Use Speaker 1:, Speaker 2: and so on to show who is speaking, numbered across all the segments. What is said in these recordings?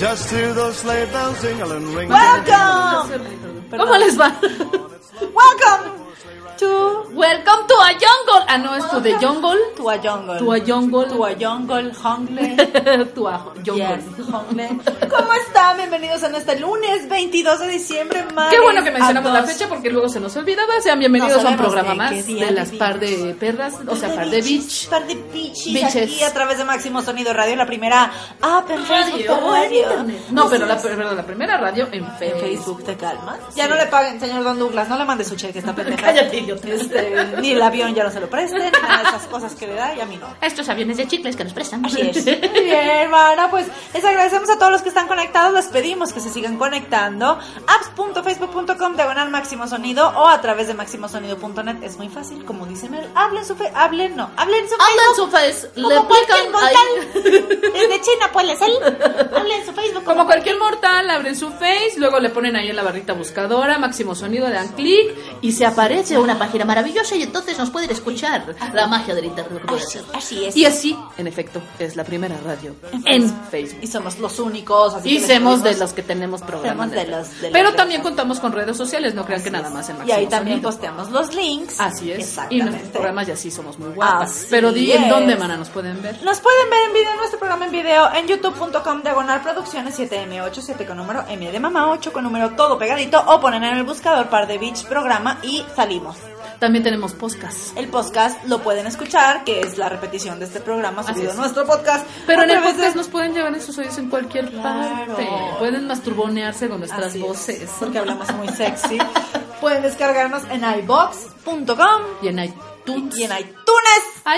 Speaker 1: Just hear those sleigh bells jingling, ring.
Speaker 2: Welcome.
Speaker 3: ¿Cómo les va?
Speaker 2: Welcome to
Speaker 3: Welcome to a jungle. Ah, no, es to the jungle.
Speaker 2: to a jungle.
Speaker 3: To a jungle.
Speaker 2: To a jungle, jungle.
Speaker 3: to a jungle.
Speaker 2: Yes, jungle. ¿Cómo están? Bienvenidos en este lunes 22 de diciembre.
Speaker 3: Qué bueno que mencionamos
Speaker 2: a
Speaker 3: la fecha porque luego se nos olvidaba. Sean bienvenidos a un programa más de las par de perras, o sea, par de beach.
Speaker 2: Par de
Speaker 3: Bitches.
Speaker 2: aquí a través de Máximo Sonido Radio, la primera app en Facebook radio.
Speaker 3: No, pero la, la primera radio en. Facebook
Speaker 2: te calmas. Ya no le paguen, señor Don Douglas, no le mande su cheque, está pendeja.
Speaker 3: Cállate,
Speaker 2: Este, ni el avión ya no se lo presten, ni nada de esas cosas que le da y a mí no.
Speaker 3: Estos aviones de chicles que nos prestan.
Speaker 2: Así es. Muy bien, hermana. Pues les agradecemos a todos los que están conectados. Les pedimos que se sigan conectando. apps.facebook.com diagonal máximo sonido o a través de máximosonido.net. Es muy fácil, como dice Mel. Hablen su fe, hablen, no. Hablen su Facebook.
Speaker 3: su face,
Speaker 2: Como cualquier mortal. Desde China, pues les Hablen su Facebook.
Speaker 3: Como cualquier mortal, abren su face, luego le ponen ahí en la barrita buscadora, máximo sonido, le dan clic y se aparece una página maravillosa y entonces nos pueden escuchar. La magia del internet.
Speaker 2: Así, así es.
Speaker 3: Y así, en efecto, es la primera radio en Facebook.
Speaker 2: Y somos los únicos. Así
Speaker 3: Y somos de los que tenemos programas.
Speaker 2: Somos de los- de
Speaker 3: Pero también contamos con redes sociales, no crean que nada más en
Speaker 2: Y ahí también
Speaker 3: Sonido.
Speaker 2: posteamos los links.
Speaker 3: Así es. Y
Speaker 2: Exactamente.
Speaker 3: nuestros programas y así somos muy guapas.
Speaker 2: Así
Speaker 3: Pero di en dónde, mana, nos pueden ver.
Speaker 2: Nos pueden ver en video, nuestro programa en video en youtube.com diagonal producciones 7M8, 7 con número M de mamá 8 con número todo pegadito o ponen en el buscador par de beach programa y salimos.
Speaker 3: También tenemos podcast.
Speaker 2: El podcast lo pueden escuchar, que es la repetición de este programa subido a nuestro podcast.
Speaker 3: Pero en el
Speaker 2: de-
Speaker 3: podcast nos pueden llevar en sus oídos en cualquier
Speaker 2: Claro.
Speaker 3: parte. Pueden masturbonearse con nuestras
Speaker 2: Así es,
Speaker 3: voces.
Speaker 2: porque hablamos muy sexy. pueden descargarnos en ibox.com
Speaker 3: Y en iTunes.
Speaker 2: Y en iTunes.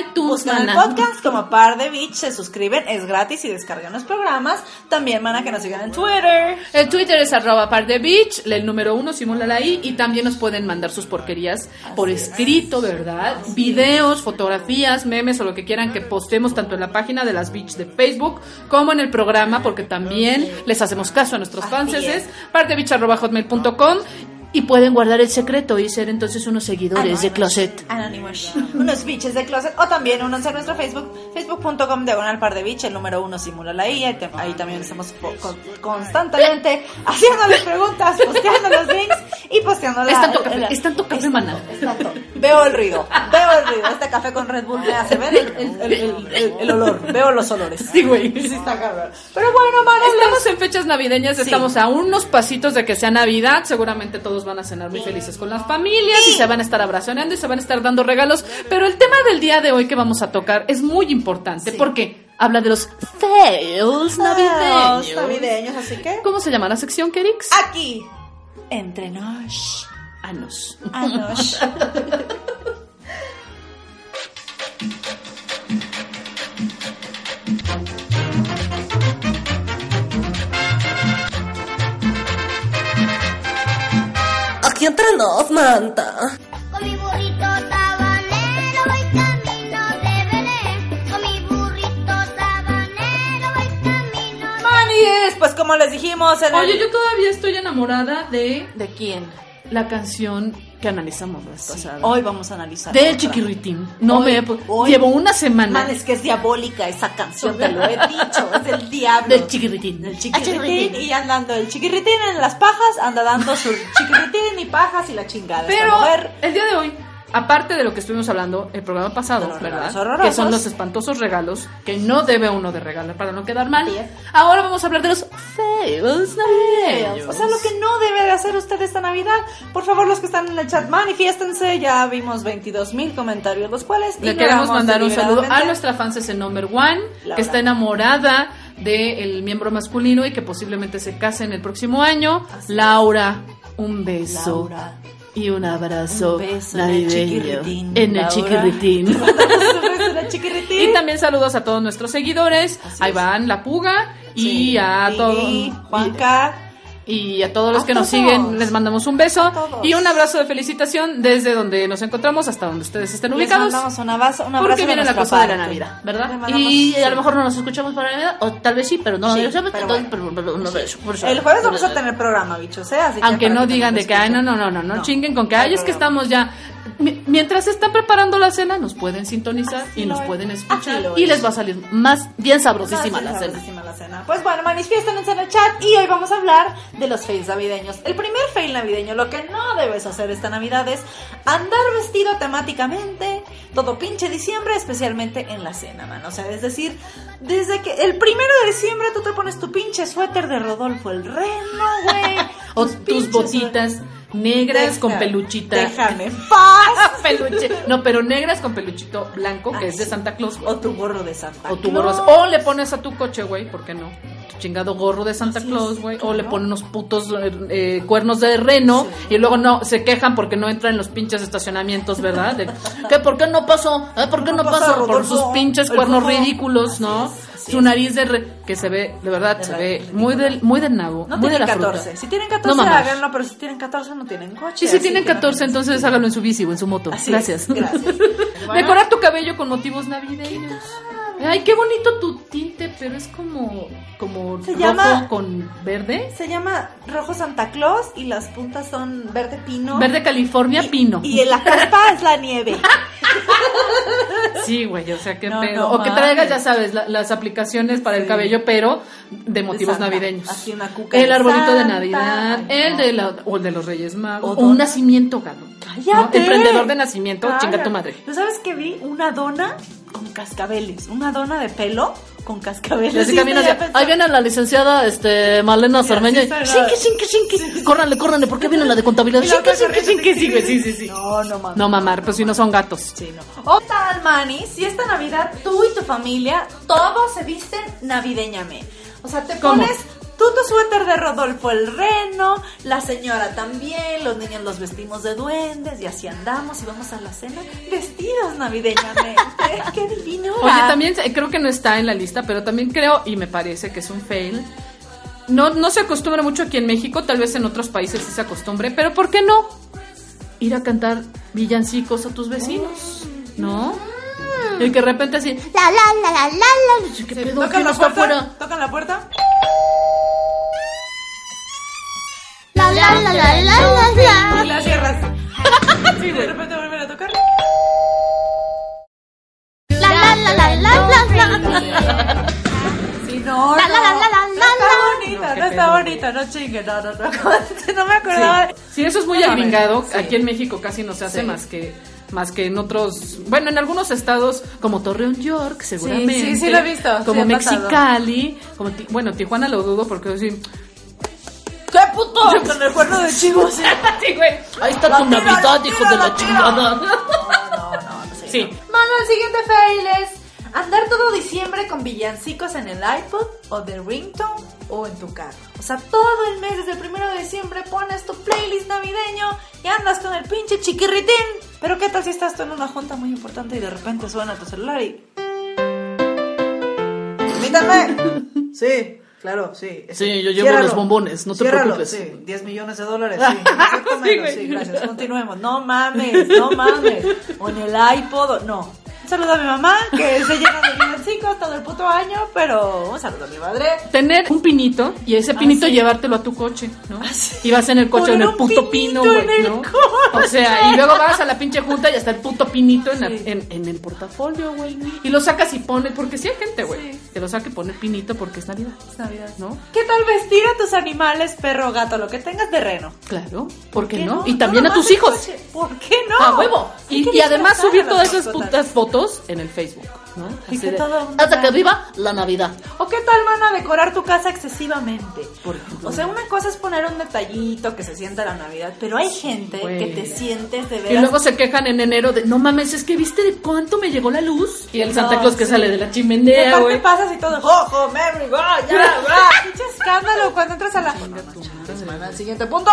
Speaker 3: iTunes,
Speaker 2: Buscan el
Speaker 3: mana.
Speaker 2: podcast como Par de Beach, se suscriben, es gratis y descargan los programas. También van a que nos sigan en Twitter.
Speaker 3: El Twitter es arroba par de beach, el número uno, simula la I, y también nos pueden mandar sus porquerías por escrito, ¿verdad? Videos, fotografías, memes o lo que quieran que postemos tanto en la página de las beach de Facebook como en el programa, porque también les hacemos caso a nuestros fans,
Speaker 2: es.
Speaker 3: es pardebeach arroba hotmail.com y pueden guardar el secreto y ser entonces unos seguidores de Closet.
Speaker 2: Anonymous. Unos biches de closet. O también únanse a nuestro Facebook, facebook.com diagonal par de beach, el número uno simula la I. Ahí, también estamos constantemente haciéndoles preguntas, posteando los links y posteando la.
Speaker 3: Es tanto café,
Speaker 2: la-
Speaker 3: es tanto café, mana.
Speaker 2: es tanto. Veo el ruido, veo el ruido. Este café con Red Bull me hace ver el, el- el- olor. Veo los olores.
Speaker 3: Sí, güey.
Speaker 2: Sí, está cabrón. Pero bueno, mana,
Speaker 3: Estamos en fechas navideñas,
Speaker 2: Sí.
Speaker 3: estamos a unos pasitos de que sea Navidad. Seguramente todos van a cenar muy felices con las familias y se van a estar abrazoneando y se van a estar dando regalos. Pero el tema del día de hoy que vamos a tocar es muy importante porque habla de los fails navideños.
Speaker 2: Los navideños, así que
Speaker 3: ¿Cómo se llama la sección, Kerix?
Speaker 2: aquí, entre nos.
Speaker 3: Anos.
Speaker 2: Anos.
Speaker 4: Aquí entre nos, manta.
Speaker 5: Con mi burrito sabanero voy camino de Belén. Con mi burrito sabanero voy camino de
Speaker 2: Maníes, pues como les dijimos en el...
Speaker 3: Oye, yo todavía estoy enamorada de
Speaker 2: ¿De quién?
Speaker 3: La canción que analizamos la pasada.
Speaker 2: Hoy vamos a analizar.
Speaker 3: Del chiquirritín. No
Speaker 2: Hoy-
Speaker 3: me
Speaker 2: hoy-
Speaker 3: llevo una semana
Speaker 2: Man, es que es diabólica esa canción, te lo he dicho, es del diablo.
Speaker 3: del chiquirritín.
Speaker 2: Del chiquirritín y andando el chiquirritín en las pajas, anda dando su chiquirritín y pajas y la chingada.
Speaker 3: Pero el día de hoy aparte de lo que estuvimos hablando el programa pasado, ¿verdad? Que son los espantosos regalos que no debe uno de regalar para no quedar mal. Ahora vamos a hablar de los feos navideños.
Speaker 2: O sea, lo que no debe de hacer usted esta Navidad, por favor, los que están en el chat, manifiéstense. Ya vimos 22 mil comentarios, los cuales
Speaker 3: Le queremos mandar un saludo a nuestra fan ese number one,
Speaker 2: Laura.
Speaker 3: que está enamorada del miembro masculino y que posiblemente se case en el próximo año. Laura, un beso.
Speaker 2: Laura.
Speaker 3: Y un abrazo
Speaker 2: Un beso en el
Speaker 3: navideño
Speaker 2: chiquirritín,
Speaker 3: en el chiquirritín.
Speaker 2: Un beso en el chiquirritín.
Speaker 3: Y también saludos a todos nuestros seguidores,
Speaker 2: Así
Speaker 3: a
Speaker 2: es.
Speaker 3: Iván La Puga y
Speaker 2: Sí.
Speaker 3: a todos
Speaker 2: Juanca.
Speaker 3: Y a todos los
Speaker 2: A
Speaker 3: que nos siguen les mandamos un beso y un abrazo de felicitación desde donde nos encontramos hasta donde ustedes estén
Speaker 2: Les
Speaker 3: ubicados.
Speaker 2: mandamos un abrazo, un abrazo
Speaker 3: Porque viene la cosa de la. Navidad, ¿verdad? Y a lo mejor no nos escuchamos para Navidad, o tal vez sí, pero no,
Speaker 2: Sí, pero
Speaker 3: entonces,
Speaker 2: bueno.
Speaker 3: pero- pero no lo sé, por eso.
Speaker 2: El jueves vamos a tener programa, bichos, ¿eh? Así que
Speaker 3: Aunque no
Speaker 2: que
Speaker 3: digan de que, ay, no, no, no, no, no,
Speaker 2: No,
Speaker 3: chinguen con que, ay, es que estamos ya. Mi- Mientras están preparando la cena, nos pueden sintonizar
Speaker 2: Así
Speaker 3: y nos
Speaker 2: es.
Speaker 3: pueden escuchar. Y
Speaker 2: es.
Speaker 3: les va a salir más bien sabrosísima la cena.
Speaker 2: sabrosísima la cena. Pues bueno, manifiéstense en el chat y hoy vamos a hablar de los fails navideños. El primer fail navideño, lo que no debes hacer esta Navidad es andar vestido temáticamente todo pinche diciembre, especialmente en la cena, man. O sea, es decir, desde que el primero de diciembre tú te pones tu pinche suéter de Rodolfo el Reno, güey.
Speaker 3: O
Speaker 2: Tus
Speaker 3: botitas negras
Speaker 2: Deja-
Speaker 3: con peluchita.
Speaker 2: Déjame paz.
Speaker 3: Peluche. No, pero negras con peluchito blanco, que es de Santa Claus.
Speaker 2: O tu gorro de Santa
Speaker 3: O tu
Speaker 2: Claus.
Speaker 3: gorro. O le pones a tu coche, güey, ¿por qué no? Tu chingado gorro de Santa
Speaker 2: Así
Speaker 3: Claus,
Speaker 2: es,
Speaker 3: güey. O le ponen unos putos eh, eh, cuernos de reno y luego no se quejan porque no entran en los pinches estacionamientos, ¿verdad? De, ¿qué, ¿Por qué no pasó? ¿Eh, ¿Por qué no,
Speaker 2: No
Speaker 3: pasó? Por
Speaker 2: Rodolfo.
Speaker 3: sus pinches cuernos ridículos, ¿no?
Speaker 2: Así es, así
Speaker 3: Su
Speaker 2: es.
Speaker 3: nariz de re- que se ve, de verdad,
Speaker 2: De
Speaker 3: se ve muy del, muy del nabo,
Speaker 2: No
Speaker 3: muy de la fruta.
Speaker 2: 14. Si tienen 14,
Speaker 3: No,
Speaker 2: háganlo, pero si tienen 14 no tienen coche.
Speaker 3: Y si tienen
Speaker 2: que no
Speaker 3: 14,
Speaker 2: tienen-
Speaker 3: entonces hágalo en su bici o en su moto.
Speaker 2: Así es,
Speaker 3: gracias.
Speaker 2: gracias.
Speaker 3: Decorar tu cabello con motivos navideños. Ay, qué bonito tu tinte, pero es como como
Speaker 2: Se
Speaker 3: rojo
Speaker 2: llama-
Speaker 3: con verde.
Speaker 2: Se llama Rojo Santa Claus y las puntas son verde pino.
Speaker 3: Verde California
Speaker 2: y,
Speaker 3: pino.
Speaker 2: Y la carpa es la nieve.
Speaker 3: Sí, güey, o sea, qué
Speaker 2: No,
Speaker 3: pedo.
Speaker 2: no
Speaker 3: o que traigas, ya sabes, la- las aplicaciones para el cabello, pero de motivos
Speaker 2: Santa.
Speaker 3: navideños.
Speaker 2: Así una cuca
Speaker 3: el
Speaker 2: de
Speaker 3: arbolito de. Navidad, el de la, o el de los Reyes Magos,
Speaker 2: O
Speaker 3: o, un nacimiento, galo.
Speaker 2: ¡Cállate!
Speaker 3: Emprendedor de nacimiento, chinga
Speaker 2: Cállate.
Speaker 3: tu madre.
Speaker 2: ¿Tú sabes que vi una dona con cascabeles? Una dona de pelo con cascabeles.
Speaker 3: Y así ahí viene la licenciada este, Malena Sarmeña. Shinky, shinky, shinky. Córranle, córranle, ¿por qué viene la de contabilidad? Shinky,
Speaker 2: corriendo,
Speaker 3: shinky, sí, sí, sí, sí.
Speaker 2: No, no mames.
Speaker 3: No mamar, pues si no son gatos.
Speaker 2: Sí, no. O tal, Manny, si esta Navidad tú y tu familia todos se visten navideñamente. O sea, te
Speaker 3: ¿Cómo?
Speaker 2: pones tú tu suéter de Rodolfo el Reno, la señora también, los niños los vestimos de duendes y así andamos y vamos a la cena vestidos navideñamente. ¡Qué divino!
Speaker 3: Oye, también eh, creo que no está en la lista, pero también creo, y me parece que es un fail. No, no se acostumbra mucho aquí en México, tal vez en otros países sí se acostumbre, pero ¿por qué no? Ir a cantar villancicos a tus vecinos, ¿no? Y que de repente así,
Speaker 4: La la la la la la.
Speaker 3: ¿qué pedo?
Speaker 2: ¿Tocan
Speaker 3: ¿Quién
Speaker 2: la puerta? ¿Tocan la puerta?
Speaker 4: La la la la la la
Speaker 2: Y
Speaker 4: la.
Speaker 2: la cierras. y de repente vuelven a tocar.
Speaker 4: La la la la la la la.
Speaker 2: Sí, no,
Speaker 4: La,
Speaker 2: no.
Speaker 4: la, la, la, la,
Speaker 2: no
Speaker 4: la,
Speaker 2: está
Speaker 4: la.
Speaker 2: bonita,
Speaker 3: No,
Speaker 2: está bonita, no chingue, no, no, no. No me acordaba.
Speaker 3: Sí, eso es muy agringado.
Speaker 2: sí.
Speaker 3: Aquí en México casi no se hace
Speaker 2: Sí.
Speaker 3: más que más que en otros, bueno, en algunos estados como Torreón, York, seguramente.
Speaker 2: sí, sí lo he visto, sí
Speaker 3: Como
Speaker 2: pasado.
Speaker 3: Mexicali, como bueno, Tijuana lo dudo porque así,
Speaker 2: ¡Qué puto! Con el cuerno de chivo, sí.
Speaker 3: sí, güey, ahí está tu Navidad, hijo de
Speaker 2: la
Speaker 3: chingada.
Speaker 2: No, no, no, no sé.
Speaker 3: Sí.
Speaker 2: Mano, el siguiente fail es andar todo diciembre con villancicos en el iPod o de ringtone o en tu carro. O sea, todo el mes, desde el primero de diciembre, pones tu playlist navideño y andas con el pinche chiquirritín. Pero ¿qué tal si estás tú en una junta muy importante y de repente suena tu celular y... Permítanme. Sí, claro, sí.
Speaker 3: Sí, yo llevo los bombones, no te
Speaker 2: Ciérralo,
Speaker 3: preocupes.
Speaker 2: Sí, 10 millones de dólares, sí. Exacto,
Speaker 3: Sí,
Speaker 2: menos, sí, gracias. Continuemos. No mames, no mames. O en el iPod, no. Un saludo a mi mamá, que se llena de villancicos todo el puto año, pero un saludo a mi madre.
Speaker 3: Tener un pinito y ese pinito
Speaker 2: Ah, sí.
Speaker 3: llevártelo a tu coche, ¿no?
Speaker 2: Ah, sí.
Speaker 3: Y vas en el coche en el puto
Speaker 2: pinito
Speaker 3: pino, güey, ¿no? O sea, y luego vas a la pinche junta y está el puto pinito en, la-
Speaker 2: Sí.
Speaker 3: en, en el portafolio, güey. Y lo sacas y pones, porque sí hay gente, güey, que lo saca y pone pinito porque es Navidad,
Speaker 2: Es Navidad.
Speaker 3: ¿no?
Speaker 2: ¿Qué tal vestir a tus animales, perro, gato, lo que tengas de reno?
Speaker 3: Claro, ¿por qué,
Speaker 2: ¿Qué
Speaker 3: no? Y también a tus hijos.
Speaker 2: coche. ¿Por qué no?
Speaker 3: A huevo. Y, además subir todas esas putas fotos en el Facebook, ¿no?
Speaker 2: Y que
Speaker 3: de, Hasta que
Speaker 2: vea".
Speaker 3: viva la Navidad.
Speaker 2: ¿O qué tal, mana, decorar tu casa excesivamente?
Speaker 3: Por ejemplo.
Speaker 2: O sea, una cosa es poner un detallito que se sienta la Navidad, pero hay gente que te sientes de
Speaker 3: Y
Speaker 2: veras.
Speaker 3: luego se quejan en enero de, no mames, es que viste de cuánto me llegó la luz. Y el Santa
Speaker 2: No,
Speaker 3: Claus que
Speaker 2: sí.
Speaker 3: sale de la
Speaker 2: Y
Speaker 3: chimenea, güey.
Speaker 2: pasas y todo, ¡Jojo, Merry, go, ya, va! ¡Pinche escándalo cuando entras a la... No, no, el siguiente punto.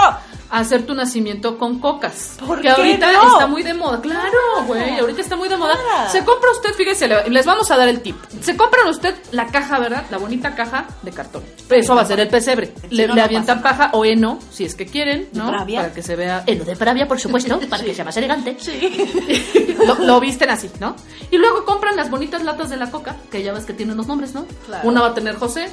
Speaker 3: Hacer tu nacimiento con cocas.
Speaker 2: ¿Por
Speaker 3: que
Speaker 2: qué
Speaker 3: ahorita
Speaker 2: no?
Speaker 3: está muy de moda. Claro, güey, ahorita está muy de moda.
Speaker 2: Claro.
Speaker 3: Se compra usted, fíjese, le- les vamos a dar el tip. Se compran usted la caja, ¿verdad? La bonita caja de cartón. Eso va a ser el pesebre.
Speaker 2: Si
Speaker 3: Le,
Speaker 2: no,
Speaker 3: le
Speaker 2: no
Speaker 3: avientan paja o heno, si es que quieren, ¿no?
Speaker 2: pravia?
Speaker 3: Para que se vea
Speaker 4: En lo de Pravia, por supuesto, para que sea más elegante.
Speaker 3: lo, lo visten así, ¿no? Y luego compran las bonitas latas de la coca, que ya ves que tienen los nombres, ¿no?
Speaker 2: Claro.
Speaker 3: Una va a tener José,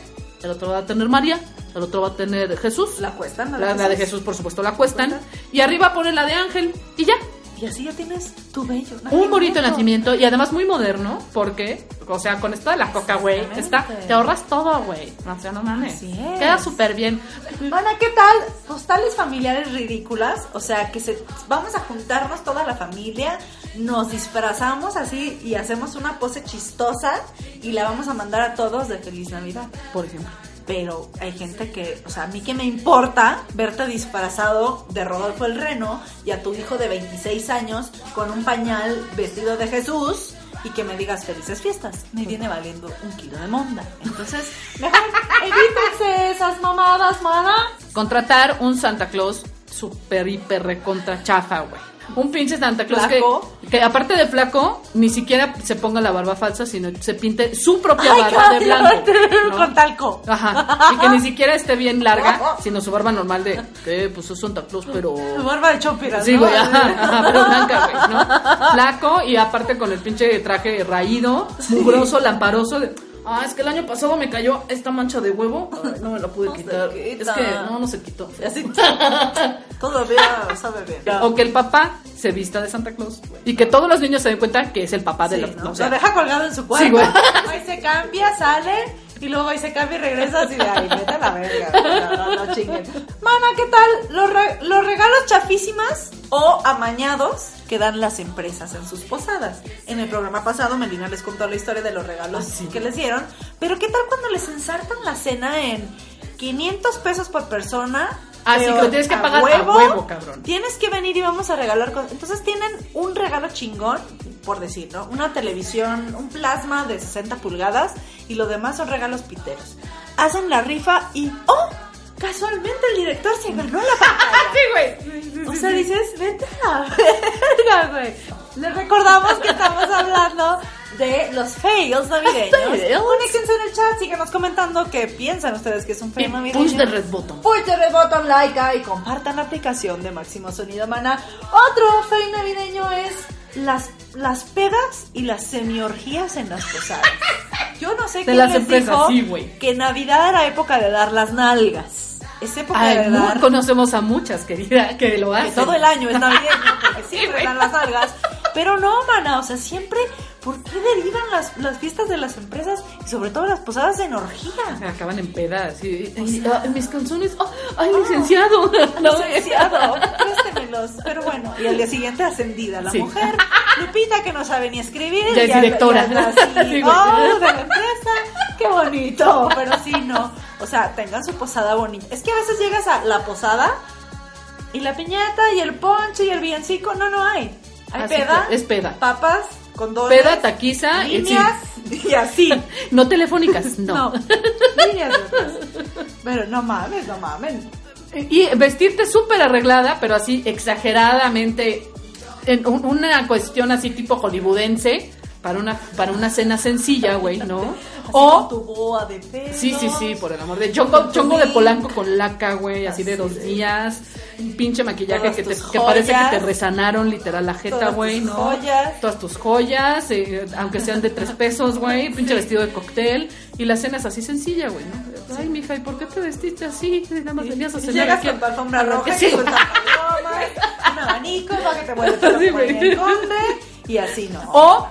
Speaker 3: el otro va a tener María, el otro va a tener Jesús.
Speaker 2: La cuestan,
Speaker 3: La, la de Jesús, por supuesto, la cuestan. Y arriba ponen la de Ángel y ya.
Speaker 2: Y así ya tienes tu bello
Speaker 3: Un bonito nacimiento y además muy moderno, porque, o sea, con esto de la coca, güey, está, te ahorras todo, güey. O sea, no mames. Queda súper bien.
Speaker 2: Mana, ¿qué tal? Postales familiares ridículas. O sea, que se vamos a juntarnos toda la familia, nos disfrazamos así y hacemos una pose chistosa y la vamos a mandar a todos de Feliz Navidad.
Speaker 3: Por ejemplo.
Speaker 2: Pero hay gente que, o sea, a mí que me importa verte disfrazado de Rodolfo el Reno y a tu hijo de 26 años con un pañal vestido de Jesús y que me digas felices fiestas. Me viene valiendo un kilo de monda. Entonces, mejor evítense esas mamadas, mana.
Speaker 3: Contratar un Santa Claus super, hiper, recontra chafa, güey. Un pinche Santa Claus que, que aparte de flaco, ni siquiera se ponga la barba falsa, sino se pinte su propia
Speaker 2: Ay,
Speaker 3: barba de blanco. ¿no?
Speaker 2: con talco.
Speaker 3: Ajá. Y que ni siquiera esté bien larga, sino su barba normal de, ¿qué? Pues es Santa Claus, pero...
Speaker 2: Tu barba de chompiras,
Speaker 3: Sí,
Speaker 2: ¿no?
Speaker 3: güey, ajá, ajá, pero blanca, güey, ¿no? Flaco y aparte con el pinche traje raído, mugroso, lamparoso. De, ah, es que el año pasado me cayó esta mancha de huevo. Ay, no me la pude
Speaker 2: No
Speaker 3: quitar.
Speaker 2: quita.
Speaker 3: Es que no, no se quitó.
Speaker 2: Así, todavía sabe bien.
Speaker 3: O que el papá se vista de Santa Claus y que todos los niños se den cuenta que es el papá de la.
Speaker 2: ¿no?
Speaker 3: o sea,
Speaker 2: lo deja colgado en su cuarto.
Speaker 3: Sí, güey.
Speaker 2: Ahí se cambia, sale. Y luego ahí se cambia y regresa así de ahí, vete a la verga. No, no, no chinguen. Mana, ¿qué tal? Los, re- los regalos chafísimas o amañados que dan las empresas en sus posadas. En el programa pasado, Melina les contó la historia de los regalos
Speaker 3: Ah, sí.
Speaker 2: que les dieron. Pero ¿qué tal cuando les ensartan la cena en 500 pesos por persona?
Speaker 3: Sí,
Speaker 2: pero
Speaker 3: que lo tienes que pagar a huevo, cabrón.
Speaker 2: Tienes que venir y vamos a regalar cosas. Entonces tienen un regalo chingón, por decir, ¿no? Una televisión, un plasma de 60 pulgadas y lo demás son regalos piteros. Hacen la rifa y ¡oh! Casualmente el director se ganó la pantalla.
Speaker 3: Sí, güey.
Speaker 2: O sea, dices, vete a la verga, güey. Les recordamos que estamos hablando de los fails navideños. Conéctense en el chat, síganos comentando qué piensan ustedes que es un fail
Speaker 3: Y
Speaker 2: navideño.
Speaker 3: push de red button.
Speaker 2: Push de red button, like y compartan la aplicación de Máximo Sonido Mana. Otro fail navideño es las, las pedas y las semiorgías en las posadas. Yo no sé
Speaker 3: De
Speaker 2: quién
Speaker 3: las
Speaker 2: les
Speaker 3: empresas,
Speaker 2: dijo
Speaker 3: sí,
Speaker 2: que Navidad era época de dar las nalgas. Es época
Speaker 3: Ay,
Speaker 2: de dar
Speaker 3: conocemos a muchas querida que lo
Speaker 2: que
Speaker 3: hacen.
Speaker 2: todo el año es navideño, porque siempre dan las algas. Pero no, mana, o sea, siempre, ¿por qué derivan las, las fiestas de las empresas y sobre todo las posadas en orgía?
Speaker 3: Acaban en pedas. Y, y- ah, mis canciones. ah, ¡Ay, licenciado! No,
Speaker 2: Licenciado, préstemelos. Pero bueno, y al día siguiente ascendida la
Speaker 3: Sí.
Speaker 2: mujer. Lupita, que no sabe ni escribir.
Speaker 3: Ya es directora.
Speaker 2: y anda así. "Oh, de la empresa. Qué bonito. Pero sí, no. O sea, tengan su posada bonita. Es que a veces llegas a la posada y la piñata y el ponche y el villancico. No, no hay. Hay
Speaker 3: Así
Speaker 2: peda.
Speaker 3: es peda.
Speaker 2: Papas, condones.
Speaker 3: Peda, taquiza y-
Speaker 2: Líneas y así.
Speaker 3: No telefónicas,
Speaker 2: No.
Speaker 3: no.
Speaker 2: Líneas. Pero no mames, no mames.
Speaker 3: Y vestirte súper arreglada, pero así exageradamente. En un- una cuestión así tipo hollywoodense. Para una, para una cena sencilla, güey, ¿no?
Speaker 2: Así
Speaker 3: O
Speaker 2: con tu boa de pelo.
Speaker 3: Sí, sí, sí, por el amor de chongo, chongo de polanco con laca, güey, así de dos días. un pinche maquillaje que, te, que parece que te resanaron literal la jeta, güey, ¿no?
Speaker 2: joyas.
Speaker 3: Todas tus joyas, eh, aunque sean de tres pesos, güey, pinche vestido de cóctel. Y la cena es así sencilla, güey, ¿no? Ay, mija, ¿y por qué te vestiste así? Nada más venías a cenar
Speaker 2: llegas
Speaker 3: aquí
Speaker 2: con tu alfombra roja
Speaker 3: sí.
Speaker 2: palomas, un abanico para que te vuelvas a poner el conde y así no.
Speaker 3: O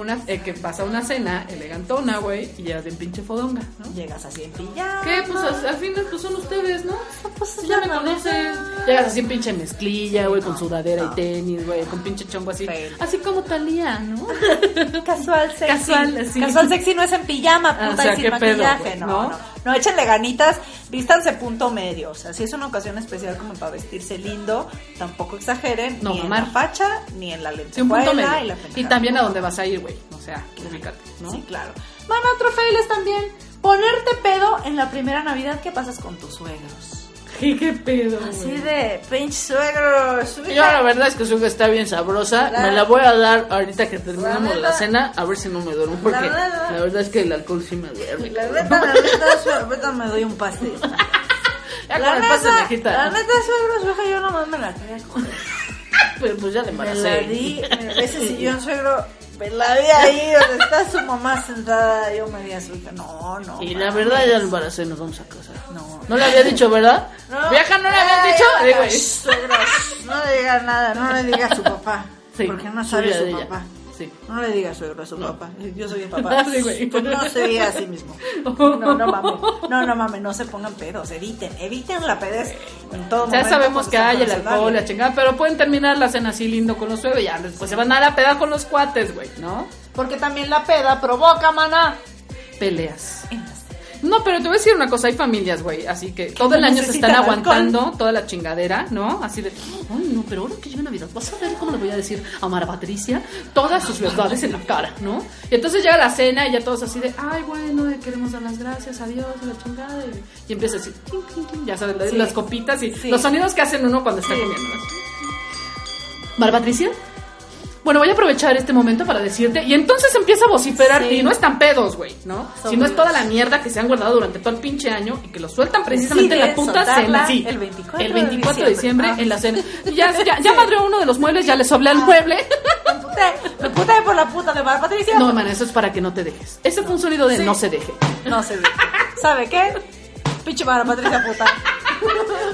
Speaker 3: una, eh, que pasa una cena elegantona, güey, y ya de pinche fodonga, ¿no?
Speaker 2: Llegas así en pijama.
Speaker 3: ¿Qué? Pues al, al fin pues son ustedes, ¿no?
Speaker 2: Pues
Speaker 3: Si ya me conocen. Llegas así en pinche mezclilla, güey, con sudadera
Speaker 2: no.
Speaker 3: y tenis, güey, con pinche chongo así.
Speaker 2: Fail.
Speaker 3: Así como Talía, ¿no?
Speaker 2: Casual sexy.
Speaker 3: Casual, así.
Speaker 2: Casual sexy no es en pijama,
Speaker 3: Ah,
Speaker 2: puta,
Speaker 3: o sea,
Speaker 2: sin
Speaker 3: pedo,
Speaker 2: maquillaje. ¿no?
Speaker 3: No,
Speaker 2: échenle ganitas, vístanse punto medio. O sea, si es una ocasión especial como para vestirse lindo, tampoco exageren.
Speaker 3: No,
Speaker 2: ni en la facha, ni en la
Speaker 3: Sí, un punto
Speaker 2: lentejuela
Speaker 3: medio.
Speaker 2: y la
Speaker 3: Y también a dónde vas a ir, güey. O sea, ubícate, ¿no?
Speaker 2: Sí, claro. Bueno, otro fail es también ponerte pedo en la primera Navidad que pasas con tus suegros.
Speaker 3: ¿Qué, qué pedo,
Speaker 2: Así
Speaker 3: güey?
Speaker 2: de, pinche suegro, su
Speaker 6: Yo la verdad es que su hija está bien sabrosa.
Speaker 2: La-
Speaker 6: Me la voy a dar ahorita que terminamos
Speaker 2: La
Speaker 6: la, cena, a ver si no me duermo. Porque
Speaker 2: La
Speaker 6: la,
Speaker 2: neta-
Speaker 6: verdad es que el alcohol sí me duerme.
Speaker 2: La neta, la neta, su- ahorita me doy un pastel.
Speaker 6: Ya
Speaker 2: La
Speaker 6: con el pase
Speaker 2: neta,
Speaker 6: me quita.
Speaker 2: la neta, suegro, su hija, yo nomás me la quería coger.
Speaker 6: Pero pues ya le
Speaker 2: Me la
Speaker 6: embaracé.
Speaker 2: di, me- ese sillón, suegro, me la vi ahí donde está su mamá sentada. Yo me di a su hija, no, no.
Speaker 6: Y la verdad ya embaracé, nos vamos a casar.
Speaker 2: No.
Speaker 6: No le había dicho, ¿verdad?
Speaker 2: No.
Speaker 6: Vieja, no le habían
Speaker 2: Ay,
Speaker 6: dicho. Digo,
Speaker 2: no le diga nada, no le diga a su papá.
Speaker 6: Sí,
Speaker 2: porque no
Speaker 6: suya
Speaker 2: sabe
Speaker 6: de
Speaker 2: su
Speaker 6: ella.
Speaker 2: papá.
Speaker 6: Sí.
Speaker 2: No le diga suegro a su papá. Yo soy el papá.
Speaker 3: Sí, güey.
Speaker 2: Pues no se diga a sí mismo. No, no mames. No, no mames, no se pongan pedos. Eviten, eviten la pedez en todo
Speaker 3: Ya
Speaker 2: momento
Speaker 3: sabemos que hay el alcohol, la chingada, pero pueden terminar la cena así lindo con los suegros ya después se van a la peda con los cuates, güey, ¿no?
Speaker 2: Porque también la peda provoca, mana.
Speaker 3: Peleas. No, pero te voy a decir una cosa, hay familias, güey, así que todo el año se están
Speaker 2: alcohol.
Speaker 3: aguantando toda la chingadera, ¿no? Así de, ay, no, pero ahora que llega Navidad, vas a ver cómo le voy a decir a Mara Patricia todas sus verdades en la cara, ¿no? Y entonces llega la cena y ya todos así de, ay, bueno, eh, queremos dar las gracias a Dios, a la chingada, y, y empieza así, tin, tin, tin, ya sabes,
Speaker 2: Sí.
Speaker 3: las copitas y
Speaker 2: Sí.
Speaker 3: los sonidos que hacen uno cuando está comiendo. Mara Patricia, bueno, voy a aprovechar este momento para decirte. Y entonces empieza a vociferar.
Speaker 2: Sí.
Speaker 3: Y no están pedos, güey, ¿no?
Speaker 2: Son
Speaker 3: Sino es
Speaker 2: ruidos.
Speaker 3: toda la mierda que se han guardado durante todo el pinche año y que lo sueltan precisamente en la puta cena. Sí,
Speaker 2: el 24
Speaker 3: el
Speaker 2: de
Speaker 3: 24 de diciembre,
Speaker 2: diciembre. Ah.
Speaker 3: en la cena. Y ya, ya, ya madreó uno de los muebles, ya le sobla el mueble.
Speaker 2: Me emputé por la puta de Mar Patricia.
Speaker 3: No, man, eso es para que no te dejes. Ese fue un sonido de
Speaker 2: Sí.
Speaker 3: no se deje.
Speaker 2: No se ve. ¿Sabe qué? Pinche Mara Patricia puta.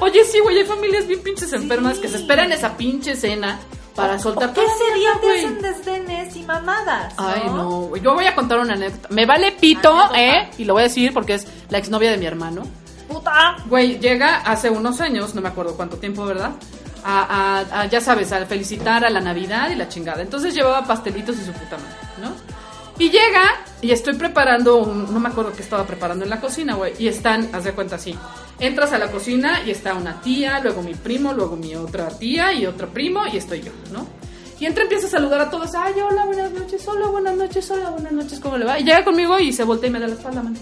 Speaker 3: Oye, sí, güey, hay familias bien pinches enfermas que se esperan esa pinche cena para soltar
Speaker 2: ¿Qué te
Speaker 3: güey.
Speaker 2: hacen desdenes y mamadas?
Speaker 3: Ay, no, güey. Yo voy a contar una anécdota. Me vale pito,
Speaker 2: Anécdota.
Speaker 3: ¿eh? Y lo voy a decir porque es la exnovia de mi hermano.
Speaker 2: Puta.
Speaker 3: Güey, llega hace unos años, no me acuerdo cuánto tiempo, ¿verdad? A, a- a, ya sabes, a felicitar a la Navidad y la chingada. Entonces llevaba pastelitos y su puta madre, ¿no? Y llega y estoy preparando un, no me acuerdo qué estaba preparando en la cocina, güey. Y están, haz de cuenta así. Entras a la cocina y está una tía, luego mi primo, luego mi otra tía y otro primo y estoy yo, ¿no? Y entra y empieza a saludar a todos. Ay, hola, buenas noches, hola, buenas noches, hola, buenas noches, ¿cómo le va? Y llega conmigo y se voltea y me da la espalda, man.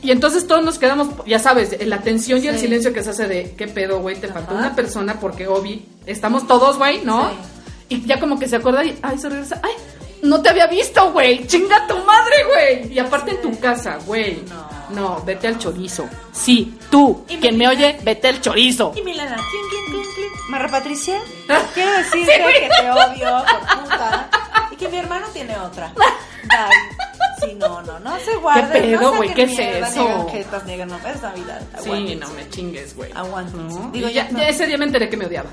Speaker 3: Y entonces todos nos quedamos, ya sabes, en la tensión y el silencio que se hace de qué pedo, güey, te faltó una persona porque Obi, estamos todos, güey, ¿no?
Speaker 2: Sí.
Speaker 3: Y ya como que se acuerda y, ay, se regresa, ay, no te había visto, güey, chinga tu madre, güey. Y aparte en tu casa, güey.
Speaker 2: No.
Speaker 3: No, vete al chorizo. Sí, tú,
Speaker 2: Y
Speaker 3: quien me oye, vete al chorizo.
Speaker 2: Y Milena, clink, clink, clink, clink. Marra Patricia, quiero decirte que te odio por puta y que mi hermano tiene otra. Bye. Sí, no, no, no se guarden.
Speaker 3: ¿Qué pedo,
Speaker 2: no
Speaker 3: güey?
Speaker 2: saquen
Speaker 3: ¿Qué es eso?
Speaker 2: Niegan jetas, niegan, no, es Navidad.
Speaker 3: Sí, no me chingues, güey.
Speaker 2: Aguántense.
Speaker 3: ¿No?
Speaker 2: Digo,
Speaker 3: ya,
Speaker 2: ya no.
Speaker 3: ya ese día me enteré que me odiaba.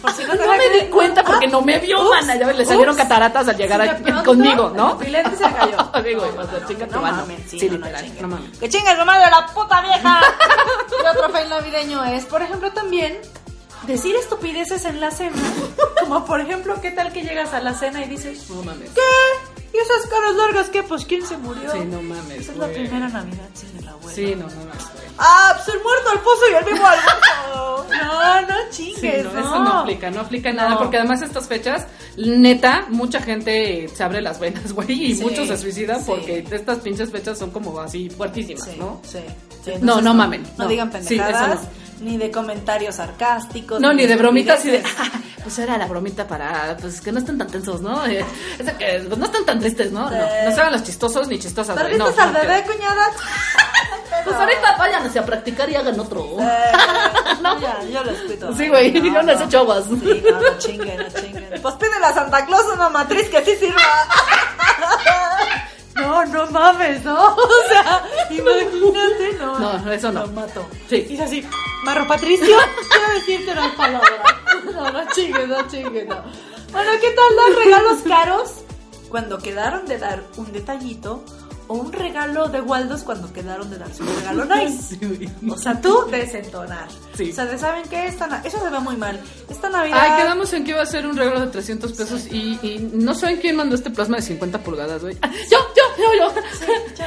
Speaker 2: Por si
Speaker 3: No, me di cuenta porque no me vio,
Speaker 2: Ups,
Speaker 3: mana. Ya ves, le salieron
Speaker 2: ups.
Speaker 3: cataratas al llegar aquí conmigo, ¿no?
Speaker 2: el pupilente se cayó.
Speaker 3: Sí, güey, o sea, chinga tu
Speaker 2: No
Speaker 3: mano.
Speaker 2: sí, no, no
Speaker 3: literal, no mames.
Speaker 2: Que chinga el mamá de la puta vieja. y otro fail navideño es, por ejemplo, también decir estupideces en la cena. Como por ejemplo, ¿qué tal que llegas a la cena y dices,
Speaker 3: No mames.
Speaker 2: ¿qué? ¿Y esas caras largas qué? Pues ¿quién se murió?
Speaker 3: Sí, no mames,
Speaker 2: Esa es la
Speaker 3: güey.
Speaker 2: primera Navidad sin el abuelo.
Speaker 3: Sí, no mames, güey.
Speaker 2: Ah, pues el muerto al pozo y el vivo al pozo. No, no chingues,
Speaker 3: Sí, no,
Speaker 2: no.
Speaker 3: eso no aplica, no aplica nada,
Speaker 2: No.
Speaker 3: porque además estas fechas, neta, mucha gente se abre las venas, güey, y
Speaker 2: Sí,
Speaker 3: muchos se suicidan
Speaker 2: sí.
Speaker 3: porque estas pinches fechas son como así fuertísimas,
Speaker 2: Sí,
Speaker 3: ¿no?
Speaker 2: sí, sí,
Speaker 3: No,
Speaker 2: entonces
Speaker 3: no mamen,
Speaker 2: No, digan
Speaker 3: Sí, eso
Speaker 2: pendejadas,
Speaker 3: no.
Speaker 2: Ni de comentarios sarcásticos.
Speaker 3: No, ni de bromitas y de. "Ah, pues era la bromita para, pues que no estén tan tensos, ¿no? Eh, que, pues no están tan tristes, ¿no? No, no se hagan los chistosos ni chistosas, güey. No,
Speaker 2: ¿Perdiste al
Speaker 3: no,
Speaker 2: bebé,
Speaker 3: que-
Speaker 2: cuñada?
Speaker 6: Pues ahorita váyanse a practicar y hagan otro.
Speaker 2: Eh, No, ya, yo les cuido.
Speaker 6: Sí, güey, no les echo aguas.
Speaker 2: Sí, no, no chinguen, no chinguen. Pues pídele a Santa Claus una matriz que sí sirva. No, no mames, ¿no? O sea, imagínate, no.
Speaker 6: No, eso no.
Speaker 2: Lo mato.
Speaker 6: Sí.
Speaker 2: Y es así, Marro Patricio, quiero decirte unas palabras. No, no chingues, no chingues, no. Bueno, ¿qué tal los regalos caros? Cuando quedaron de dar un detallito o un regalo de Waldos cuando quedaron de darse un regalo nice. O sea, tú desentonar.
Speaker 6: Sí.
Speaker 2: O sea, de saben qué esta eso se ve muy mal. Esta Navidad
Speaker 3: Ay, quedamos en que iba a ser un regalo de 300 pesos y, y no saben quién mandó este plasma de 50 pulgadas, güey. Ah, Yo, yo, yo, yo.